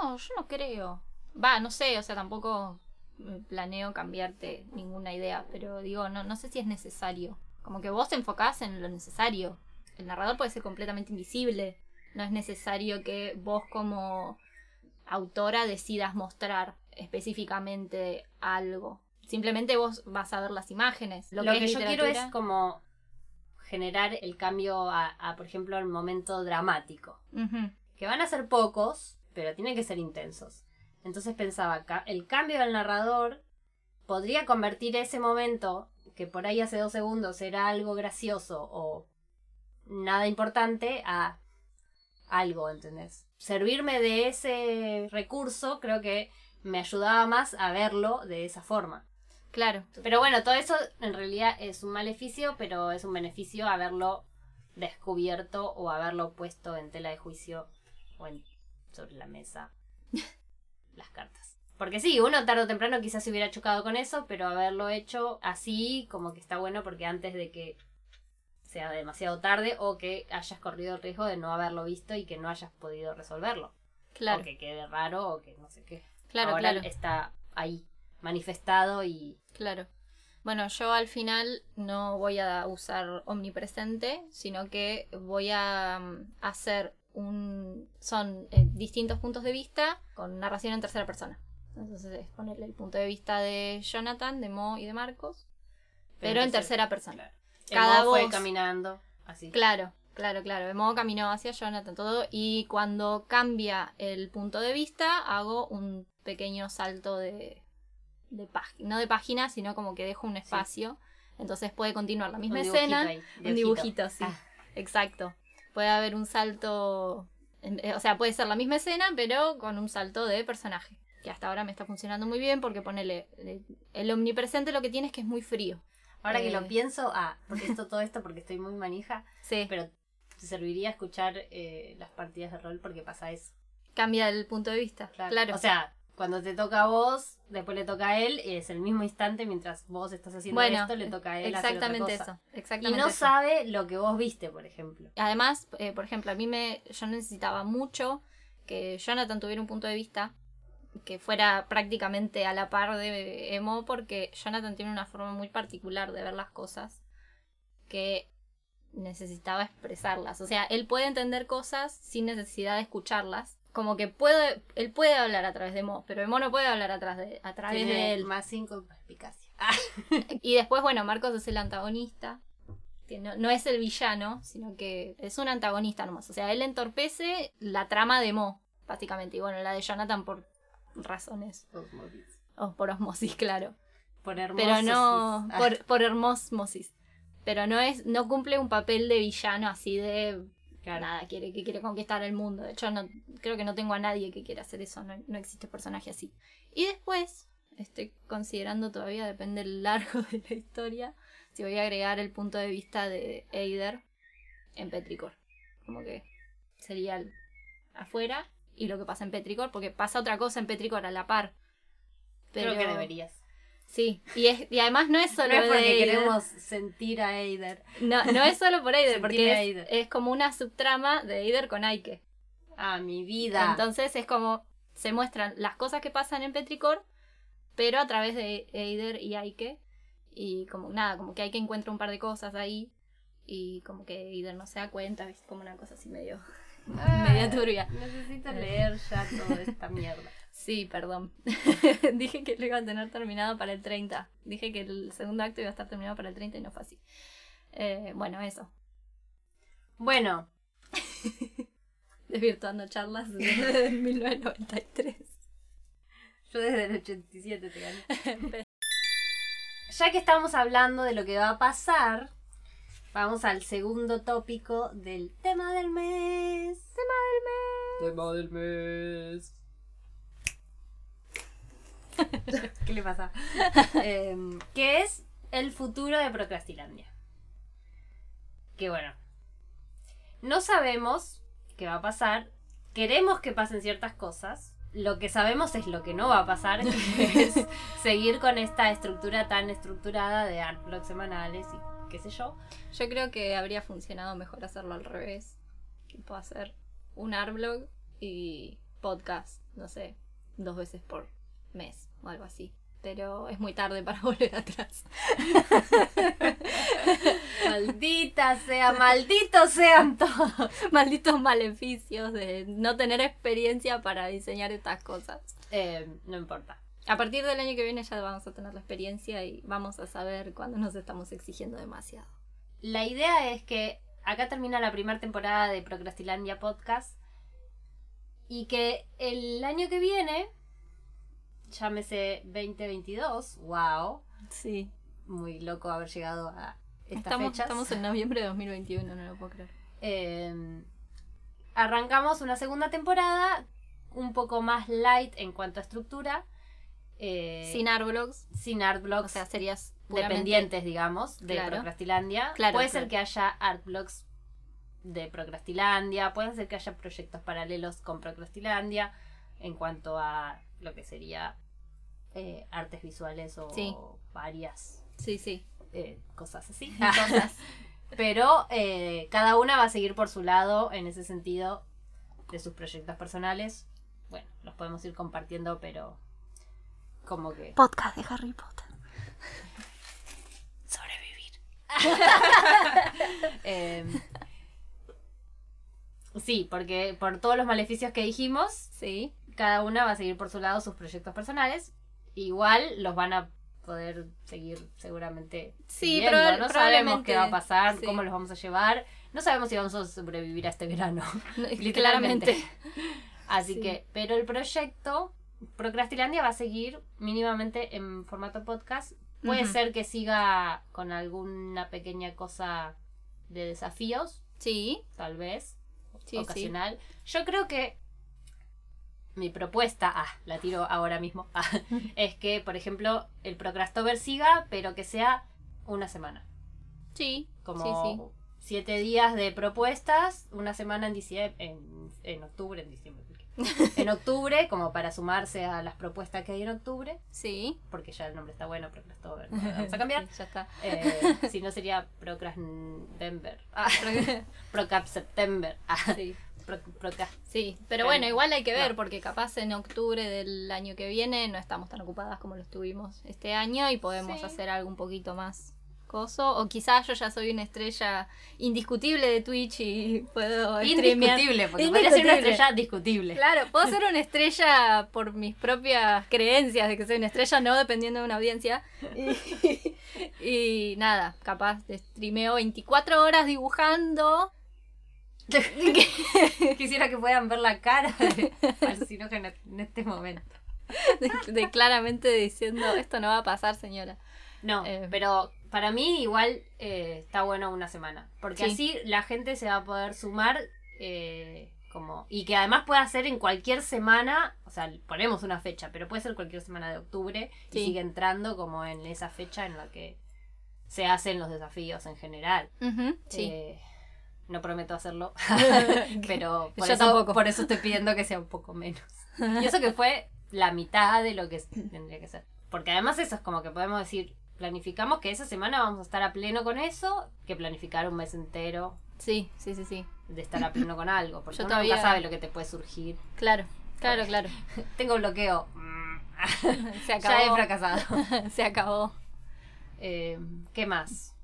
No, yo no creo. Va, no sé, o sea, tampoco planeo cambiarte ninguna idea, pero digo, no, no sé si es necesario. Como que vos te enfocás en lo necesario. El narrador puede ser completamente invisible. No es necesario que vos como autora decidas mostrar específicamente algo. Simplemente vos vas a ver las imágenes. Lo, Lo, que, yo quiero es como generar el cambio a, a, por ejemplo, el momento dramático. Que van a ser pocos, pero tienen que ser intensos. Entonces pensaba, el cambio del narrador podría convertir ese momento, que por ahí hace dos segundos era algo gracioso o nada importante, a algo, ¿entendés? Servirme de ese recurso creo que me ayudaba más a verlo de esa forma. Claro. Pero bueno, todo eso en realidad es un maleficio, pero es un beneficio haberlo descubierto o haberlo puesto en tela de juicio o en, sobre la mesa las cartas. Porque sí, uno tarde o temprano quizás se hubiera chocado con eso, pero haberlo hecho así como que está bueno porque antes de que sea demasiado tarde o que hayas corrido el riesgo de no haberlo visto y que no hayas podido resolverlo. Claro. O que quede raro o que no sé qué. Claro, Ahora claro. está ahí manifestado y Claro. Bueno, yo al final no voy a usar omnipresente, sino que voy a mm, hacer un... Son eh, distintos puntos de vista con narración en tercera persona. Entonces es ponerle el punto de vista de Jonathan, de Mo y de Marcos, pero, en tercera persona. Claro. Cada Mo fue voz. caminando así. Claro, claro, claro. Mo caminó hacia Jonathan, todo. Y cuando cambia el punto de vista, hago un pequeño salto de, de página. No de página, sino como que dejo un espacio. Entonces puede continuar la misma Un escena. ahí, un dibujito, sí. Ah. Exacto. Puede haber un salto. eh, O sea, puede ser la misma escena, pero con un salto de personaje. Que hasta ahora me está funcionando muy bien porque ponele. eh, El omnipresente lo que tiene es que es muy frío. Ahora que Eh. lo pienso, ah, porque esto, todo esto porque estoy muy manija, Sí. pero te serviría escuchar eh, las partidas de rol porque pasa eso. Cambia el punto de vista. Claro. Claro. O sea, cuando te toca a vos, después le toca a él, es el mismo instante mientras vos estás haciendo Bueno, esto, le toca a él hacer otra exactamente cosa. eso. Y Exactamente no eso. sabe lo que vos viste, por ejemplo. Además, eh, por ejemplo, a mí me, yo necesitaba mucho que Jonathan tuviera un punto de vista que fuera prácticamente a la par de Emo, porque Jonathan tiene una forma muy particular de ver las cosas que necesitaba expresarlas. O sea, él puede entender cosas sin necesidad de escucharlas. Como que puede, él puede hablar a través de Emo, pero Emo no puede hablar a través de, a través Tiene de él. más cinco perspicacia. Y después, bueno, Marcos es el antagonista. Que no, no es el villano, sino que es un antagonista nomás. O sea, él entorpece la trama de Mo, básicamente. Y bueno, la de Jonathan por razones. O por osmosis, claro. Por hermoso. Pero no. Ah, Por, por hermosmosis. Pero no es. No cumple un papel de villano así de. Claro. Nada, quiere, que quiere conquistar el mundo. De hecho, no, creo que no tengo a nadie que quiera hacer eso. No, no existe personaje así. Y después, estoy considerando todavía, depende del largo de la historia, si voy a agregar el punto de vista de Eider en Petricor. Como que sería el afuera y lo que pasa en Petricor, porque pasa otra cosa en Petricor a la par. Pero Creo que deberías. Sí, y, es, y además no es No solo es de porque queremos sentir a Eider. No, no es solo por Eider, porque es, Eider. es como una subtrama de Eider con Aike. Ah, mi vida. Entonces es como se muestran las cosas que pasan en Petricor, pero a través de Eider y Aike. Y como nada, como que Aike encuentra un par de cosas ahí. Y como que Eider no se da cuenta, ¿viste? Como una cosa así medio, media turbia. Necesito leer ya toda esta mierda. Sí, perdón. Dije que lo iba a tener terminado para el 30. Dije que el segundo acto iba a estar terminado para el 30 y no fue así. Eh, bueno, eso. Bueno, Desvirtuando charlas desde 1993. yo desde el 87 te gané. Ya que estamos hablando de lo que va a pasar, vamos al segundo tópico del tema del mes. Tema del mes. ¿Qué le pasa? Em, que es el futuro de Procrastilandia. Que bueno, no sabemos qué va a pasar. Queremos que pasen ciertas cosas. Lo que sabemos es lo que no va a pasar, que es seguir con esta estructura tan estructurada de art blogs semanales y qué sé yo. Yo creo que habría funcionado mejor hacerlo al revés. Tipo hacer un artblog y podcast, no sé, dos veces por mes o algo así. Pero es muy tarde para volver atrás. Maldita sea, malditos sean todos. Malditos maleficios de no tener experiencia para diseñar estas cosas. Em, no importa. A partir del año que viene ya vamos a tener la experiencia y vamos a saber cuándo nos estamos exigiendo demasiado. La idea es que acá termina la primera temporada de Procrastilandia Podcast y que el año que viene, llámese 2022, wow, Sí. muy loco haber llegado a estas Estamos, fechas. estamos en noviembre de 2021, no lo puedo creer. Eh, arrancamos una segunda temporada un poco más light en cuanto a estructura. Eh, Sin Arblogs, sin art blogs o sea, serías puramente- dependientes, digamos, de Claro. Procrastilandia. Claro, Puede claro. ser que haya art blogs de Procrastilandia, puede ser que haya proyectos paralelos con Procrastilandia en cuanto a lo que sería eh, artes visuales o Sí. varias Sí, sí. eh, cosas así. Cosas. Pero eh, cada una va a seguir por su lado en ese sentido de sus proyectos personales. Bueno, los podemos ir compartiendo, pero como que... Podcast de Harry Potter. sobrevivir. Em, sí, porque por todos los maleficios que dijimos, Sí. cada una va a seguir por su lado sus proyectos personales. Igual los van a poder seguir seguramente. Sí, probab- no sabemos qué va a pasar, sí. cómo los vamos a llevar. No sabemos si vamos a sobrevivir a este verano. Literalmente. Claramente. Así Sí. que, pero el proyecto Procrastilandia va a seguir mínimamente en formato podcast. Puede ser que siga con alguna pequeña cosa de desafíos, Sí, tal vez, sí, sí. ocasional. Yo creo que mi propuesta, ah, la tiro ahora mismo, ah, es que, por ejemplo, el Procrastover siga, pero que sea una semana. Sí, Como sí, sí. siete días de propuestas, una semana en diciembre, en, en octubre, en diciembre. en octubre, como para sumarse a las propuestas que hay en octubre, Sí. porque ya el nombre está bueno, Procrastober, no vamos a cambiar. Sí, ya está. Eh, si no sería Procrastember. Ah, Procap September. Ah, Sí. Pro- Sí, pero bueno, igual hay que ver, No. porque capaz en octubre del año que viene no estamos tan ocupadas como lo estuvimos este año y podemos Sí. hacer algo un poquito más coso. O quizás yo ya soy una estrella indiscutible de Twitch y puedo streamear. Indiscutible, porque podría ser una estrella discutible. Claro, puedo ser una estrella por mis propias creencias de que soy una estrella, no dependiendo de una audiencia. Y, y nada, capaz de streameo 24 horas dibujando. Quisiera que puedan ver la cara de alucinógena en este momento. De, de claramente diciendo, esto no va a pasar, señora. No, Eh. pero para mí igual eh, está bueno una semana. Porque Sí. así la gente se va a poder sumar eh, como y que además pueda ser en cualquier semana, o sea, ponemos una fecha, pero puede ser cualquier semana de octubre Sí. y sigue entrando como en esa fecha en la que se hacen los desafíos en general. Sí. Eh, no prometo hacerlo, pero por Yo eso, tampoco. por eso estoy pidiendo que sea un poco menos. Y eso que fue la mitad de lo que tendría que ser. Porque además eso es como que podemos decir, planificamos que esa semana vamos a estar a pleno con eso, que planificar un mes entero Sí, sí, sí, sí. de estar a pleno con algo. Porque Yo uno todavía- nunca sabe lo que te puede surgir. Claro, claro, claro. Tengo bloqueo. Se ya he acabó. fracasado. Se acabó. Eh, ¿Qué más?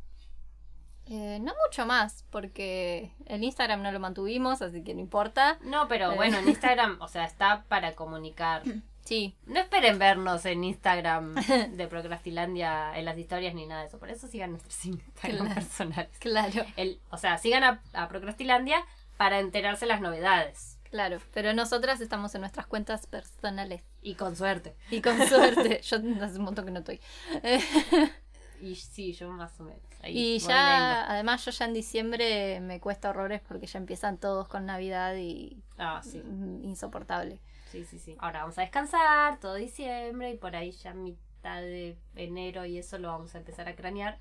Eh, no mucho más, porque el Instagram no lo mantuvimos, así que no importa. No, pero Eh. bueno, en Instagram, o sea, está para comunicar. Sí, No esperen vernos en Instagram de Procrastilandia en las historias ni nada de eso. Por eso sigan nuestros Instagram Claro. personales. claro, El, o sea, sigan a, a Procrastilandia para enterarse las novedades. claro. Pero nosotras estamos en nuestras cuentas personales. Y con suerte. Y con suerte. Yo hace un montón que no estoy. Y sí, yo más o menos. Ahí y ya, además, yo ya en diciembre me cuesta horrores porque ya empiezan todos con Navidad y. Ah, sí. mm, Insoportable. Sí, sí, sí. Ahora vamos a descansar todo diciembre y por ahí ya mitad de enero y eso lo vamos a empezar a cranear.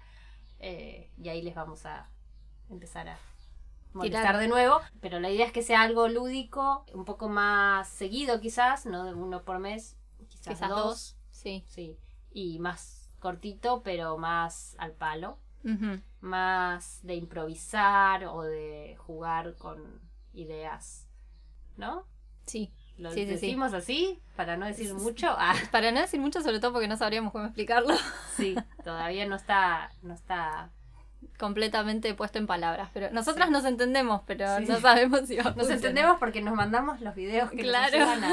Eh, y ahí les vamos a empezar a molestar Tirar. de nuevo. Pero la idea es que sea algo lúdico, un poco más seguido quizás, no de uno por mes, quizás, Quizás dos. dos. Sí. Sí. Y más cortito, pero más al palo. Más de improvisar o de jugar con ideas. ¿No? Sí. ¿Lo Sí, sí, sí. decimos así? Para no decir mucho. Ah, Para no decir mucho, sobre todo porque no sabríamos cómo explicarlo. sí, todavía no está, no está. completamente puesto en palabras. Pero nosotras nos entendemos, pero Sí, no sabemos si va a Nos entendemos porque nos mandamos los videos que Claro. nos ayudan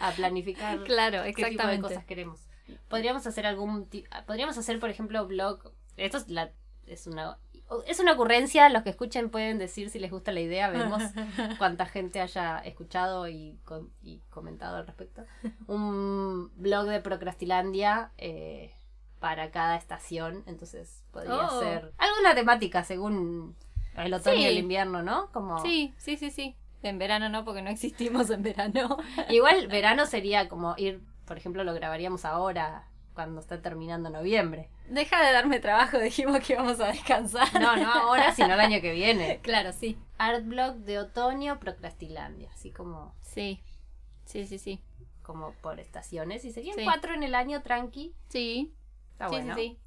a, a planificar Claro, qué tipo de exactamente. cosas queremos. Podríamos hacer algún podríamos hacer por ejemplo blog. Esto es la es una es una ocurrencia, los que escuchen pueden decir si les gusta la idea, vemos cuánta gente haya escuchado y, con- y comentado al respecto. Un blog de Procrastilandia eh, para cada estación, entonces podría Oh. ser alguna temática según el otoño y el invierno, ¿no? Como Sí, sí, sí, sí. En verano no, porque no existimos en verano. igual verano sería como ir, por ejemplo, lo grabaríamos ahora cuando está terminando noviembre. Deja de darme trabajo, dijimos que íbamos a descansar. No, no ahora, sino el año que viene. Claro, sí. Art blog de otoño Procrastilandia, así como Sí. Sí, sí, sí. como por estaciones y serían Sí. cuatro en el año tranqui. Sí. Está sí, bueno. sí, sí.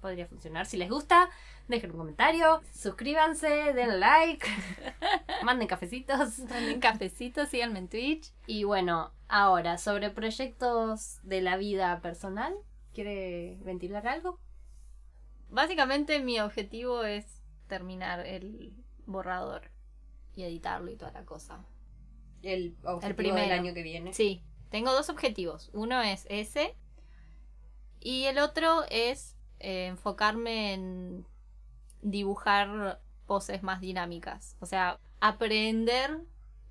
Podría funcionar. Si les gusta, dejen un comentario, suscríbanse, den like, manden cafecitos. Manden cafecitos, síganme en Twitch. Y bueno, ahora, sobre proyectos de la vida personal, ¿quiere ventilar algo? Básicamente mi objetivo es terminar el borrador y editarlo y toda la cosa. El, objetivo primero. del año que viene. Sí, tengo dos objetivos. Uno es ese y el otro es eh, enfocarme en dibujar poses más dinámicas. O sea, aprender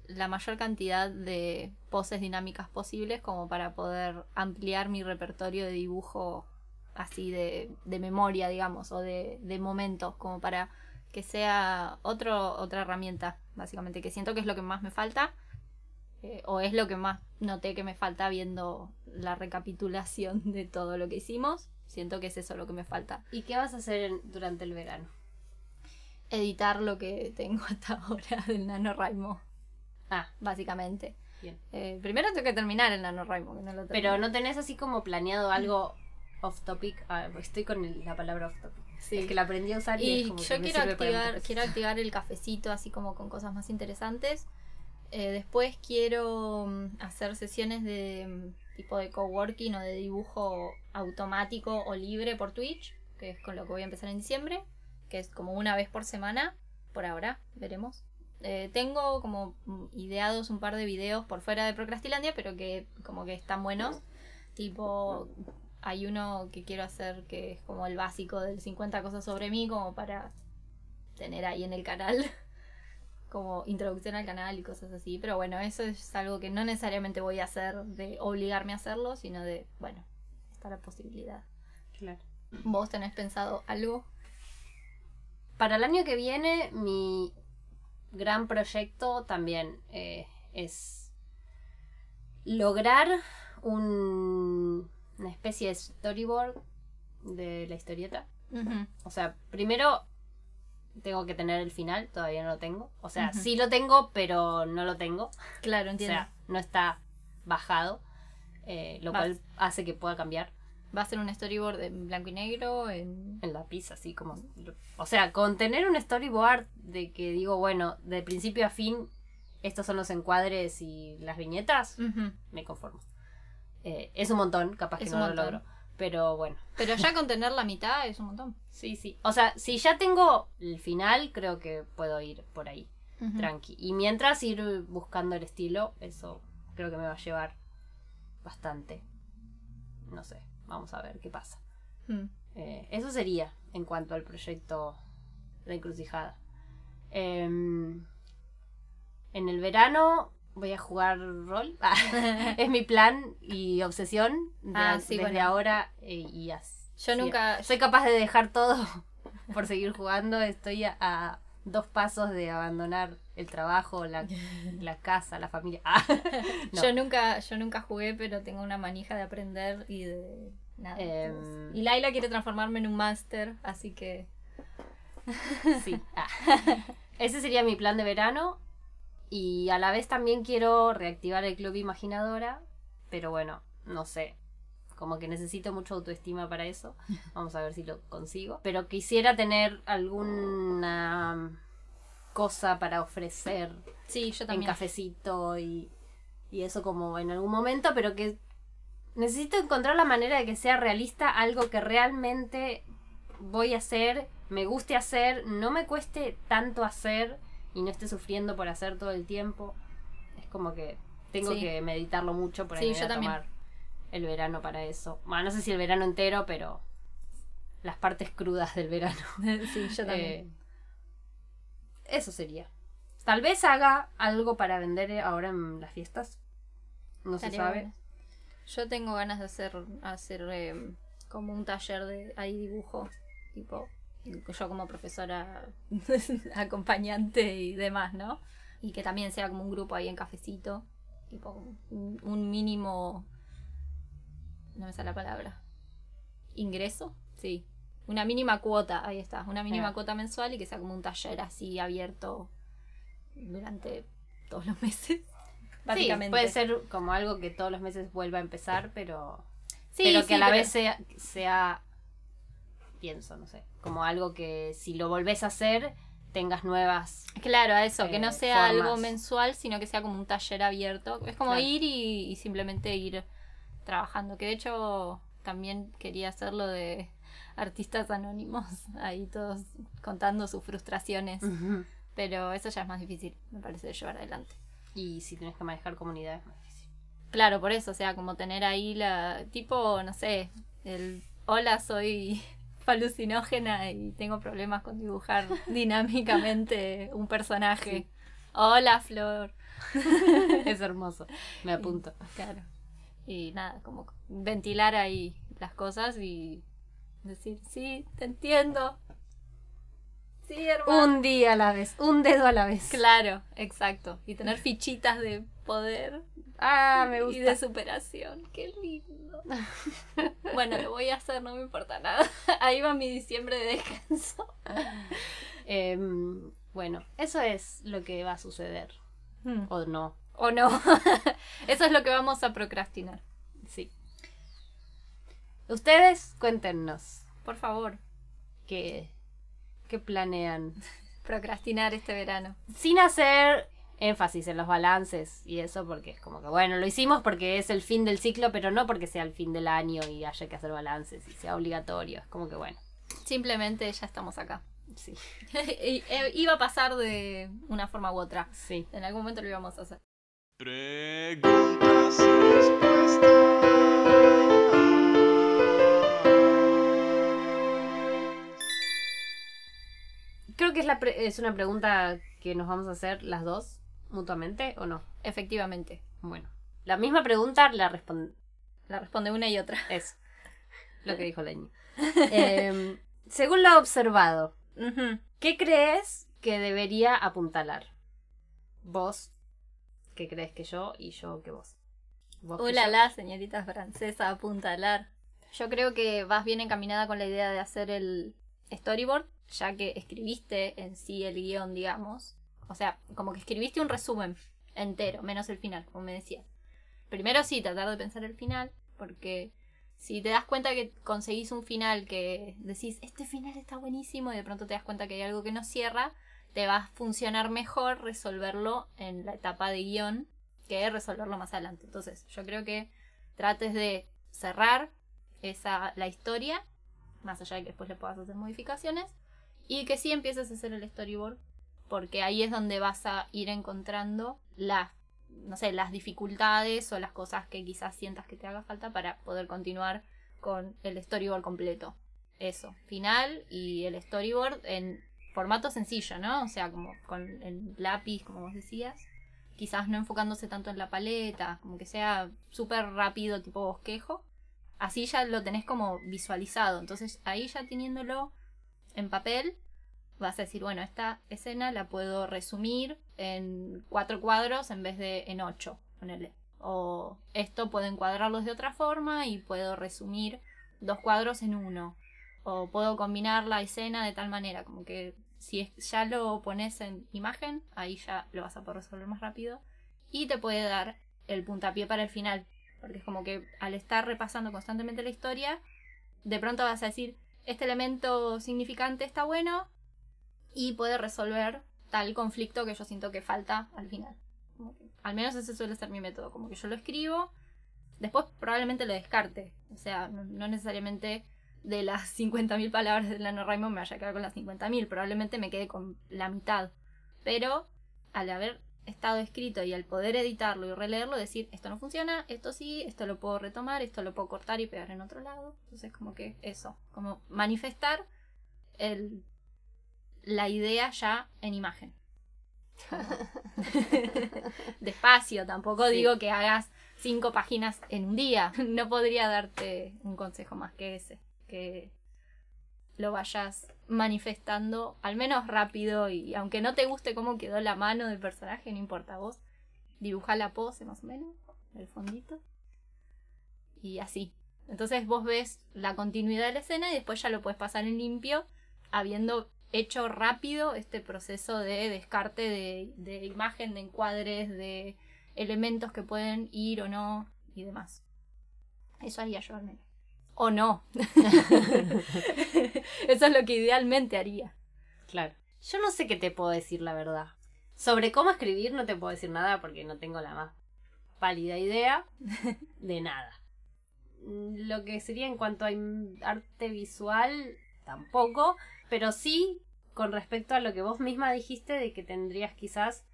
la mayor cantidad de poses dinámicas posibles como para poder ampliar mi repertorio de dibujo así de, de memoria, digamos, o de, de momentos, como para que sea otro, otra herramienta, básicamente, que siento que es lo que más me falta eh, o es lo que más noté que me falta viendo la recapitulación de todo lo que hicimos. Siento que es eso lo que me falta. ¿Y qué vas a hacer durante el verano? Editar lo que tengo hasta ahora del NaNoWriMo, Ah, básicamente. Bien. Eh, primero tengo que terminar el NaNoWriMo, que no lo Pero no tenés así como planeado algo off topic. Ah, estoy con el- la palabra off topic. Sí. Es que la aprendí a usar y, es como yo quiero activar, quiero activar el cafecito así como con cosas más interesantes. Eh, después quiero mm, hacer sesiones de mm, tipo de coworking o de dibujo automático o libre por Twitch, que es con lo que voy a empezar en diciembre, que es como una vez por semana, por ahora, veremos. Eh, tengo como ideados un par de videos por fuera de Procrastilandia, pero que como que están buenos. Tipo, hay uno que quiero hacer que es como el básico del 50 cosas sobre mí, como para tener ahí en el canal, como introducción al canal y cosas así. Pero bueno, eso es algo que no necesariamente voy a hacer de obligarme a hacerlo, sino de, bueno, está la posibilidad. Claro. ¿Vos tenés pensado algo? Para el año que viene, mi gran proyecto también eh, es lograr un- una especie de storyboard de la historieta. O sea, primero tengo que tener el final, todavía no lo tengo. O sea, sí lo tengo, pero no lo tengo. Claro, O entiendo. sea, no está bajado, eh, lo cual hace que pueda cambiar ¿Va a ser un storyboard en blanco y negro? En... en lápiz, así como... O sea, con tener un storyboard de que digo, bueno, de principio a fin, estos son los encuadres y las viñetas, me conformo. Eh, es un montón, capaz que no lo logro. Pero bueno, Pero ya con tener la mitad es un montón. sí, sí. O sea, si ya tengo el final, creo que puedo ir por ahí, tranqui. Y mientras ir buscando el estilo, eso creo que me va a llevar bastante. No sé, vamos a ver qué pasa. Mm. Eh, eso sería en cuanto al proyecto La Encrucijada. Em, en el verano voy a jugar rol. es mi plan y obsesión de- Ah, sí, desde bueno. ahora eh, y as- Yo nunca- Soy capaz de dejar todo por seguir jugando. Estoy a, a dos pasos de abandonar el trabajo, la, la casa, la familia. Ah, no. Yo nunca, yo nunca jugué, pero tengo una manija de aprender y de nada. Em. Y Laila quiere transformarme en un máster, así que Sí. Ah. Ese sería mi plan de verano. Y a la vez también quiero reactivar el club Imaginadora. Pero bueno, no sé. Como que necesito mucha autoestima para eso. Vamos a ver si lo consigo. Pero quisiera tener alguna cosa para ofrecer sí, yo en también. cafecito y, y eso como en algún momento, pero que necesito encontrar la manera de que sea realista algo que realmente voy a hacer, me guste hacer, no me cueste tanto hacer y no esté sufriendo por hacer todo el tiempo. Es como que tengo Sí. que meditarlo mucho por ahí Sí, yo a también. tomar el verano para eso. Bueno, no sé si el verano entero, pero las partes crudas del verano. sí, yo también. Eh, eso sería. Tal vez haga algo para vender ahora en las fiestas. No se sabe. bueno. Yo tengo ganas de hacer, hacer eh, como un taller de ahí dibujo, tipo yo como profesora acompañante y demás, ¿no? Y que también sea como un grupo ahí en cafecito, tipo un, mínimo, no me sale la palabra, ingreso, sí, una mínima cuota, ahí está, una mínima cuota mensual y que sea como un taller así abierto durante todos los meses. Básicamente. Sí, puede ser como algo que todos los meses vuelva a empezar, pero, Sí, pero que sí, a la pero- vez sea, sea, pienso, no sé, como algo que si lo volvés a hacer, tengas nuevas... Claro, a eso, que no eh, sea algo mensual, sino que sea como un taller abierto. Es como Claro. ir y, y simplemente ir trabajando. Que de hecho también quería hacerlo de artistas anónimos, ahí todos contando sus frustraciones. Pero eso ya es más difícil, me parece, de llevar adelante. Y si tenés que manejar comunidades, más difícil. Claro, por eso, o sea, como tener ahí la. tipo, no sé, el. Hola, soy alucinógena y tengo problemas con dibujar dinámicamente un personaje. Sí. Hola, Flor. es hermoso. Me apunto. Claro. Y nada, como ventilar ahí las cosas y decir, sí, te entiendo. Sí, hermano. Un día a la vez, un dedo a la vez. Claro, exacto. Y tener fichitas de poder Ah, me y gusta. de superación. Qué lindo. bueno, lo voy a hacer, no me importa nada. Ahí va mi diciembre de descanso. Em, bueno, eso es lo que va a suceder. Hmm. O no. o no. Eso es lo que vamos a procrastinar. Sí. Ustedes cuéntenos Por favor, qué, qué planean. procrastinar este verano. Sin hacer énfasis en los balances y eso, porque es como que, bueno, lo hicimos porque es el fin del ciclo, pero no porque sea el fin del año y haya que hacer balances y sea obligatorio. Es como que, bueno, Simplemente ya estamos acá. sí, Y- eh, Iba a pasar de una forma u otra. sí. En algún momento lo íbamos a hacer. Preguntas y respuestas. Creo que es, la pre- es una pregunta que nos vamos a hacer las dos mutuamente, ¿o no? Efectivamente. Bueno, la misma pregunta la responde. La responde una y otra. Eso. Lo que dijo Leñi. Em, según lo observado. ¿qué crees que debería apuntalar? Vos, ¿qué crees que yo? Y yo que vos. Hola, la señorita francesa, apuntalar. Yo creo que vas bien encaminada con la idea de hacer el storyboard, ya que escribiste en sí el guion, digamos. O sea, como que escribiste un resumen entero, menos el final, como me decías. Primero sí, tratar de pensar el final, porque si te das cuenta que conseguís un final que decís, este final está buenísimo, y de pronto te das cuenta que hay algo que no cierra, te va a funcionar mejor resolverlo en la etapa de guion que resolverlo más adelante. Entonces, yo creo que trates de cerrar esa, la historia, más allá de que después le puedas hacer modificaciones, y que sí empieces a hacer el storyboard, porque ahí es donde vas a ir encontrando las, no sé, las dificultades o las cosas que quizás sientas que te haga falta para poder continuar con el storyboard completo. Eso, final y el storyboard en formato sencillo, ¿no? O sea, como con el lápiz, como vos decías quizás no enfocándose tanto en la paleta, como que sea súper rápido, tipo bosquejo. Así ya lo tenés como visualizado. Entonces ahí ya teniéndolo en papel, vas a decir, bueno, esta escena la puedo resumir en cuatro cuadros en vez de en ocho. O esto puedo encuadrarlos de otra forma y puedo resumir dos cuadros en uno. O puedo combinar la escena de tal manera, como que si ya lo pones en imagen, ahí ya lo vas a poder resolver más rápido. Y te puede dar el puntapié para el final. Porque es como que al estar repasando constantemente la historia, de pronto vas a decir, este elemento significante está bueno y puede resolver tal conflicto que yo siento que falta al final. Al menos ese suele ser mi método, como que yo lo escribo, después probablemente lo descarte. O sea, no, necesariamente de las 50.000 palabras de NaNoWriMo me vaya a quedar con las 50.000, probablemente me quede con la mitad. Pero al haber estado escrito y al poder editarlo y releerlo, decir, esto no funciona, esto sí, esto lo puedo retomar, esto lo puedo cortar y pegar en otro lado. Entonces como que eso, como manifestar el, la idea ya en imagen. Despacio, tampoco Sí. digo que hagas cinco páginas en un día. No podría darte un consejo más que ese. Que lo vayas manifestando al menos rápido y aunque no te guste cómo quedó la mano del personaje, no importa vos. Dibuja la pose más o menos, el fondito. Y así. Entonces vos ves la continuidad de la escena y después ya lo puedes pasar en limpio, habiendo hecho rápido este proceso de descarte de, de imagen, de encuadres, de elementos que pueden ir o no y demás. Eso haría yo al menos. O no. Eso es lo que idealmente haría. Claro. Yo no sé qué te puedo decir, la verdad. Sobre cómo escribir no te puedo decir nada porque no tengo la más pálida idea de nada. Lo que sería en cuanto a arte visual, tampoco. Pero sí, con respecto a lo que vos misma dijiste de que tendrías quizás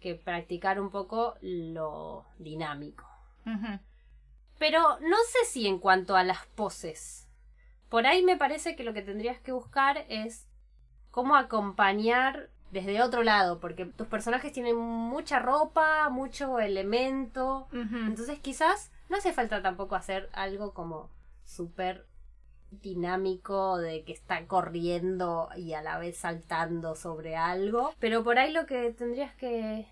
que practicar un poco lo dinámico. Pero no sé si en cuanto a las poses. Por ahí me parece que lo que tendrías que buscar es cómo acompañar desde otro lado, porque tus personajes tienen mucha ropa, mucho elemento. Entonces quizás no hace falta tampoco hacer algo como súper dinámico de que está corriendo y a la vez saltando sobre algo. Pero por ahí lo que tendrías que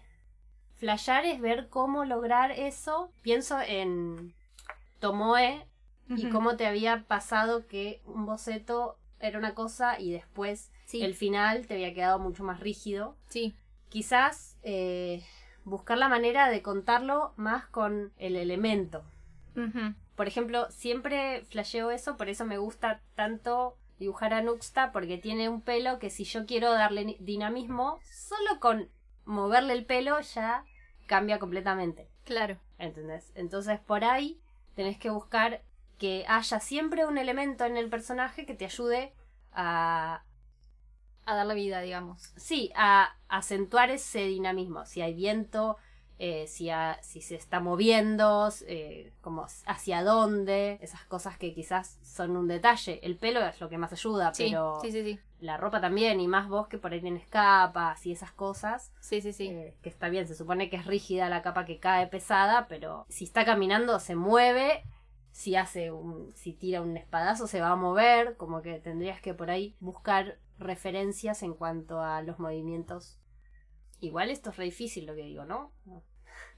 flashear es ver cómo lograr eso. Pienso en Tomoe y Ujú. cómo te había pasado que un boceto era una cosa y después Sí. el final te había quedado mucho más rígido. Sí. Quizás eh, buscar la manera de contarlo más con el elemento. Por ejemplo, siempre flasheo eso, por eso me gusta tanto dibujar a Nuxta, porque tiene un pelo que si yo quiero darle dinamismo, solo con moverle el pelo ya cambia completamente. Claro. ¿Entendés? Entonces por ahí tenés que buscar que haya siempre un elemento en el personaje que te ayude a, A darle vida, digamos. sí, a acentuar ese dinamismo. Si hay viento, eh, si, si se está moviendo, eh, como hacia dónde, esas cosas que quizás son un detalle. El pelo es lo que más ayuda, Sí, pero sí, sí, sí. La ropa también, y más vos que por ahí tienes capas y esas cosas. Sí, sí, sí. eh, que está bien, se supone que es rígida la capa que cae pesada, pero si está caminando se mueve. Si hace un, si tira un espadazo se va a mover, como que tendrías que por ahí buscar referencias en cuanto a los movimientos. Igual esto es re difícil lo que digo, ¿no?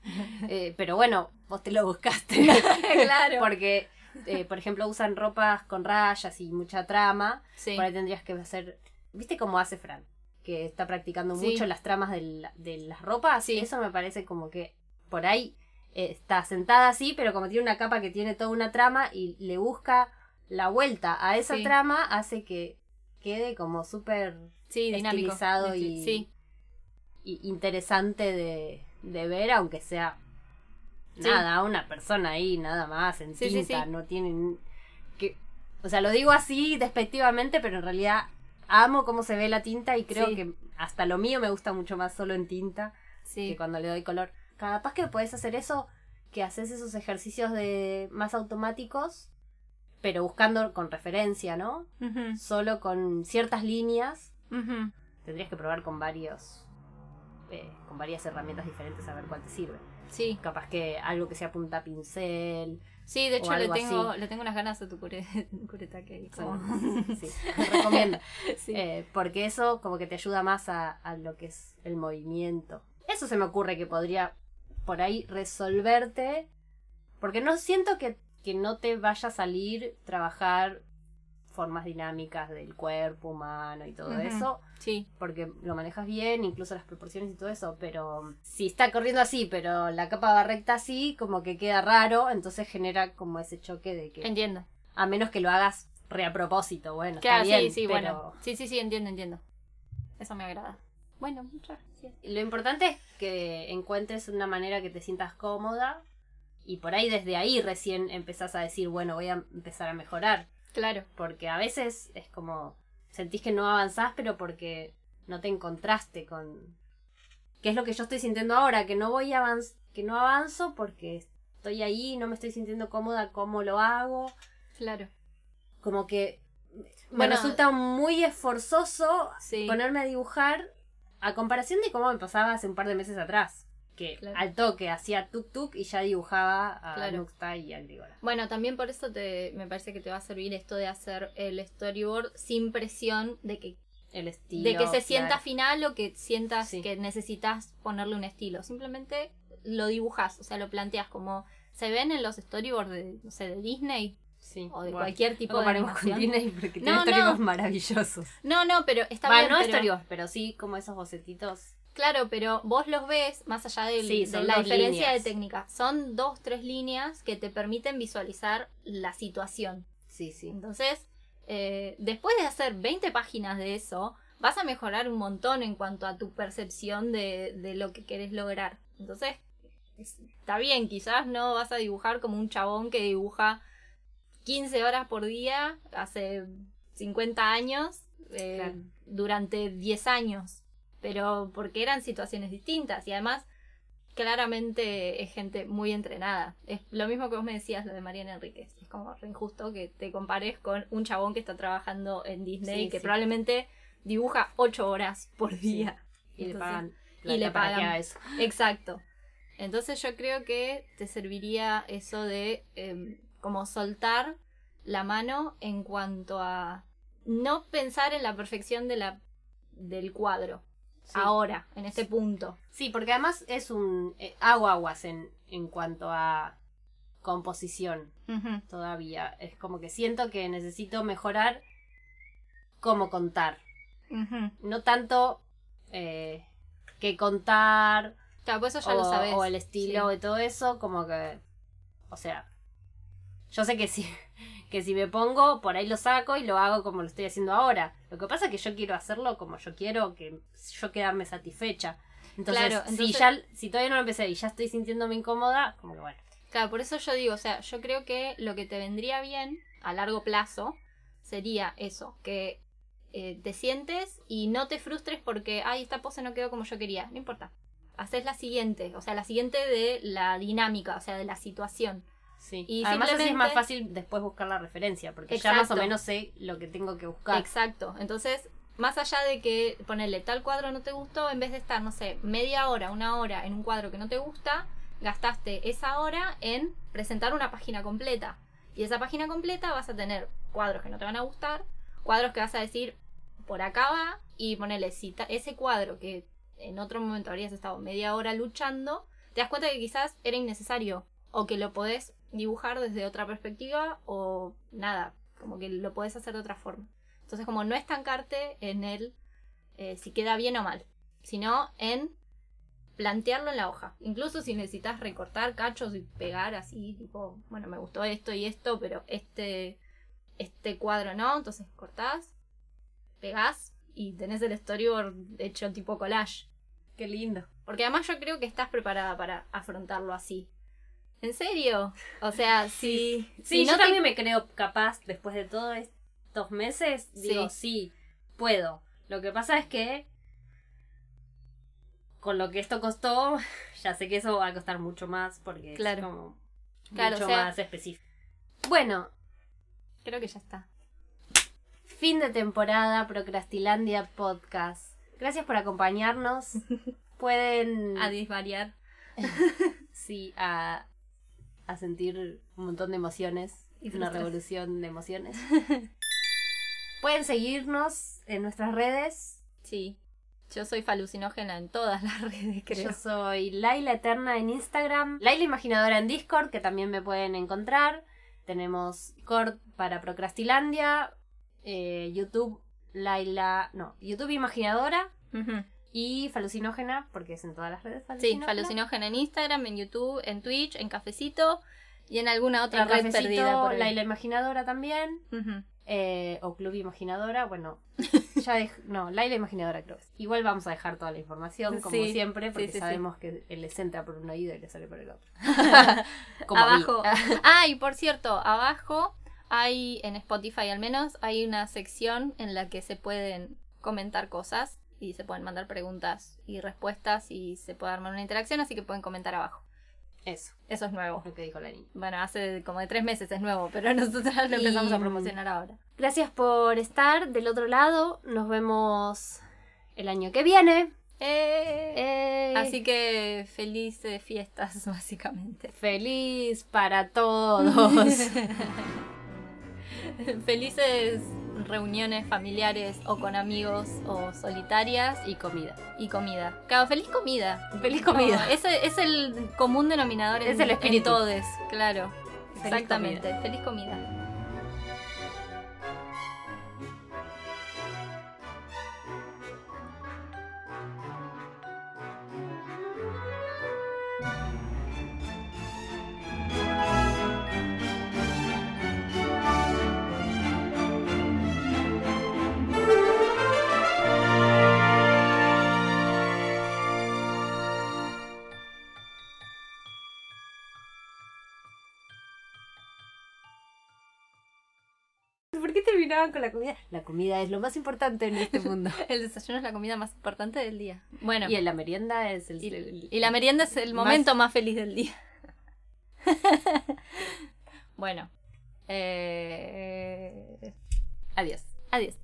Eh, pero bueno, vos te lo buscaste. claro. Porque, eh, por ejemplo, usan ropas con rayas y mucha trama. Sí. Por ahí tendrías que hacer. ¿Viste cómo hace Fran? Que está practicando Sí. mucho las tramas del- de las ropas. Sí. Eso me parece como que por ahí eh, está sentada así, pero como tiene una capa que tiene toda una trama y le busca la vuelta a esa Sí. trama, hace que quede como súper dinámico. estilizado y- Sí, y- interesante de, de ver, aunque sea Sí. nada, una persona ahí, nada más, en Sí, tinta, no tienen que. O sea, lo digo así despectivamente, pero en realidad amo cómo se ve la tinta y creo que hasta lo mío me gusta mucho más solo en tinta sí. que cuando le doy color. Capaz que podés hacer eso, que haces esos ejercicios de más automáticos, pero buscando con referencia, ¿no? Solo con ciertas líneas. Tendrías que probar con varios. eh, con varias herramientas diferentes a ver cuál te sirve. Sí, Capaz que algo que sea punta pincel. sí, de hecho le tengo, así. le tengo unas ganas a tu cure, curetaque. sí, recomiendo. Sí. Eh, porque eso como que te ayuda más a, a lo que es el movimiento. Eso se me ocurre que podría por ahí resolverte. Porque no siento que, que no te vaya a salir trabajar formas dinámicas del cuerpo humano y todo eso. Sí, porque lo manejas bien, incluso las proporciones y todo eso, pero si está corriendo así, pero la capa va recta así, como que queda raro, entonces genera como ese choque de que, entiendo. a menos que lo hagas re a propósito, bueno, Claro, está bien, sí, sí, pero bueno. Sí, sí, sí, entiendo, entiendo. Eso me agrada. Bueno, muchas gracias. lo importante es que encuentres una manera que te sientas cómoda y por ahí desde ahí recién empezás a decir, bueno, voy a empezar a mejorar, Claro, porque a veces es como sentís que no avanzás, pero porque no te encontraste con qué es lo que yo estoy sintiendo ahora, que no voy a que no avanzo porque estoy ahí, no me estoy sintiendo cómoda cómo lo hago, claro. como que me Bueno, resulta muy esforzoso Sí. ponerme a dibujar a comparación de cómo me pasaba hace un par de meses atrás. Que Claro. al toque hacía tuk tuk y ya dibujaba a Claro. Nuxta y a Grigora. Bueno, también por eso te, me parece que te va a servir esto de hacer el storyboard sin presión de que, El estilo. de que se sienta claro. final o que sientas Sí. que necesitas ponerle un estilo. Simplemente lo dibujas, o sea, lo planteas como se ven en los storyboards de, no sé, de Disney Sí, o de bueno. cualquier tipo No de animación. Disney porque No, tiene storyboards no. maravillosos. No, no, pero está Va, bien. no pero- storyboards, pero sí como esos bocetitos. Claro, pero vos los ves más allá del- Sí, de la diferencia líneas. de técnica. Son dos, tres líneas que te permiten visualizar la situación. Sí, sí. Entonces, eh, después de hacer 20 páginas de eso, vas a mejorar un montón en cuanto a tu percepción de, de lo que querés lograr. Entonces, es- está bien, quizás no vas a dibujar como un chabón que dibuja 15 horas por día hace 50 años, eh, Claro. durante 10 años, pero porque eran situaciones distintas y además claramente es gente muy entrenada. Es lo mismo que vos me decías lo de Mariana Enríquez. Es como re injusto que te compares con un chabón que está trabajando en Disney Sí, que sí. probablemente dibuja 8 horas por día. Y le pagan. y le pagan. eso. Exacto. Entonces yo creo que te serviría eso de em, como soltar la mano en cuanto a no pensar en la perfección de la, del cuadro. Sí. Ahora, en este punto. Sí, porque además es un. Eh, hago aguas en, en cuanto a composición Ujú, todavía. Es como que siento que necesito mejorar cómo contar. ujú. No tanto eh, qué contar, Claro, pues eso ya o, lo sabes. o el estilo Sí. y todo eso, como que, o sea, yo sé que si, que si me pongo, por ahí lo saco y lo hago como lo estoy haciendo ahora. Lo que pasa es que yo quiero hacerlo como yo quiero, que yo quedarme satisfecha. Entonces, Claro, si ya, si todavía no lo empecé y ya estoy sintiéndome incómoda, como que bueno. Claro, por eso yo digo, o sea, yo creo que lo que te vendría bien a largo plazo sería eso, que eh, te sientes y no te frustres porque, ay, esta pose no quedó como yo quería. No importa. Haces la siguiente, o sea, la siguiente de la dinámica, o sea, de la situación. Sí. Y Además así es más fácil después buscar la referencia, porque ya más o menos sé lo que tengo que buscar. Exacto. Entonces, más allá de que ponerle tal cuadro no te gustó, en vez de estar, no sé, media hora, una hora en un cuadro que no te gusta, gastaste esa hora en presentar una página completa. Y esa página completa vas a tener cuadros que no te van a gustar, cuadros que vas a decir, por acá va, y ponerle, si ta- ese cuadro que en otro momento habrías estado media hora luchando, te das cuenta que quizás era innecesario, o que lo podés dibujar desde otra perspectiva, o nada, como que lo podés hacer de otra forma. Entonces, como no estancarte en el eh, si queda bien o mal, sino en plantearlo en la hoja. Incluso si necesitas recortar cachos y pegar así, tipo, bueno, me gustó esto y esto, pero este, este cuadro no, entonces cortás, pegás y tenés el storyboard hecho tipo collage. Qué lindo. Porque además yo creo que estás preparada para afrontarlo así. ¿En serio? O sea, si, Sí, si yo no te- también me creo capaz, después de todos estos meses, Sí. digo, sí, puedo. Lo que pasa es que con lo que esto costó, ya sé que eso va a costar mucho más porque Claro. es como Claro, mucho o sea- más específico. Bueno, Creo que ya está. fin de temporada Procrastilandia Podcast. Gracias por acompañarnos. Pueden A disvariar. sí, a, a sentir un montón de emociones. Y una revolución de emociones. Pueden seguirnos en nuestras redes. Sí. Yo soy falucinógena en todas las redes, creo. Yo soy Laila Eterna en Instagram, Laila Imaginadora en Discord, que también me pueden encontrar. Tenemos Discord para Procrastilandia, eh, YouTube Laila, no, YouTube Imaginadora. Y Falucinógena, porque es en todas las redes Sí, Falucinógena. falucinógena en Instagram, en YouTube, en Twitch, en Cafecito y en alguna otra En red Cafecito, perdida por. Laila Imaginadora también. Eh, o Club Imaginadora, bueno, ya dej- no, Laila Imaginadora creo. Igual vamos a dejar toda la información, como Sí, siempre, porque sí, sí. sabemos que él les entra por un oído y le sale por el otro. Como abajo. ah, y por cierto, abajo hay, en Spotify al menos, hay una sección en la que se pueden comentar cosas y se pueden mandar preguntas y respuestas y se puede armar una interacción, así que pueden comentar abajo. Eso, Eso es nuevo. lo que dijo la niña. Bueno, hace como de tres meses es nuevo, pero nosotros lo empezamos a promocionar ahora. Gracias por estar del otro lado. Nos vemos el año que viene. Eh, Así que felices fiestas, básicamente. feliz para todos. Felices reuniones familiares o con amigos o solitarias y comida. y comida. Claro, feliz comida. Feliz comida. No, ese es el común denominador en, Es el espíritu. en todes, claro. Feliz Exactamente, feliz comida. Terminaban con la comida? La comida es lo más importante en este mundo. El desayuno es la comida más importante del día. Bueno, Y la merienda es el... y, el- y la merienda es el más- momento más feliz del día. bueno, eh, Adiós. adiós.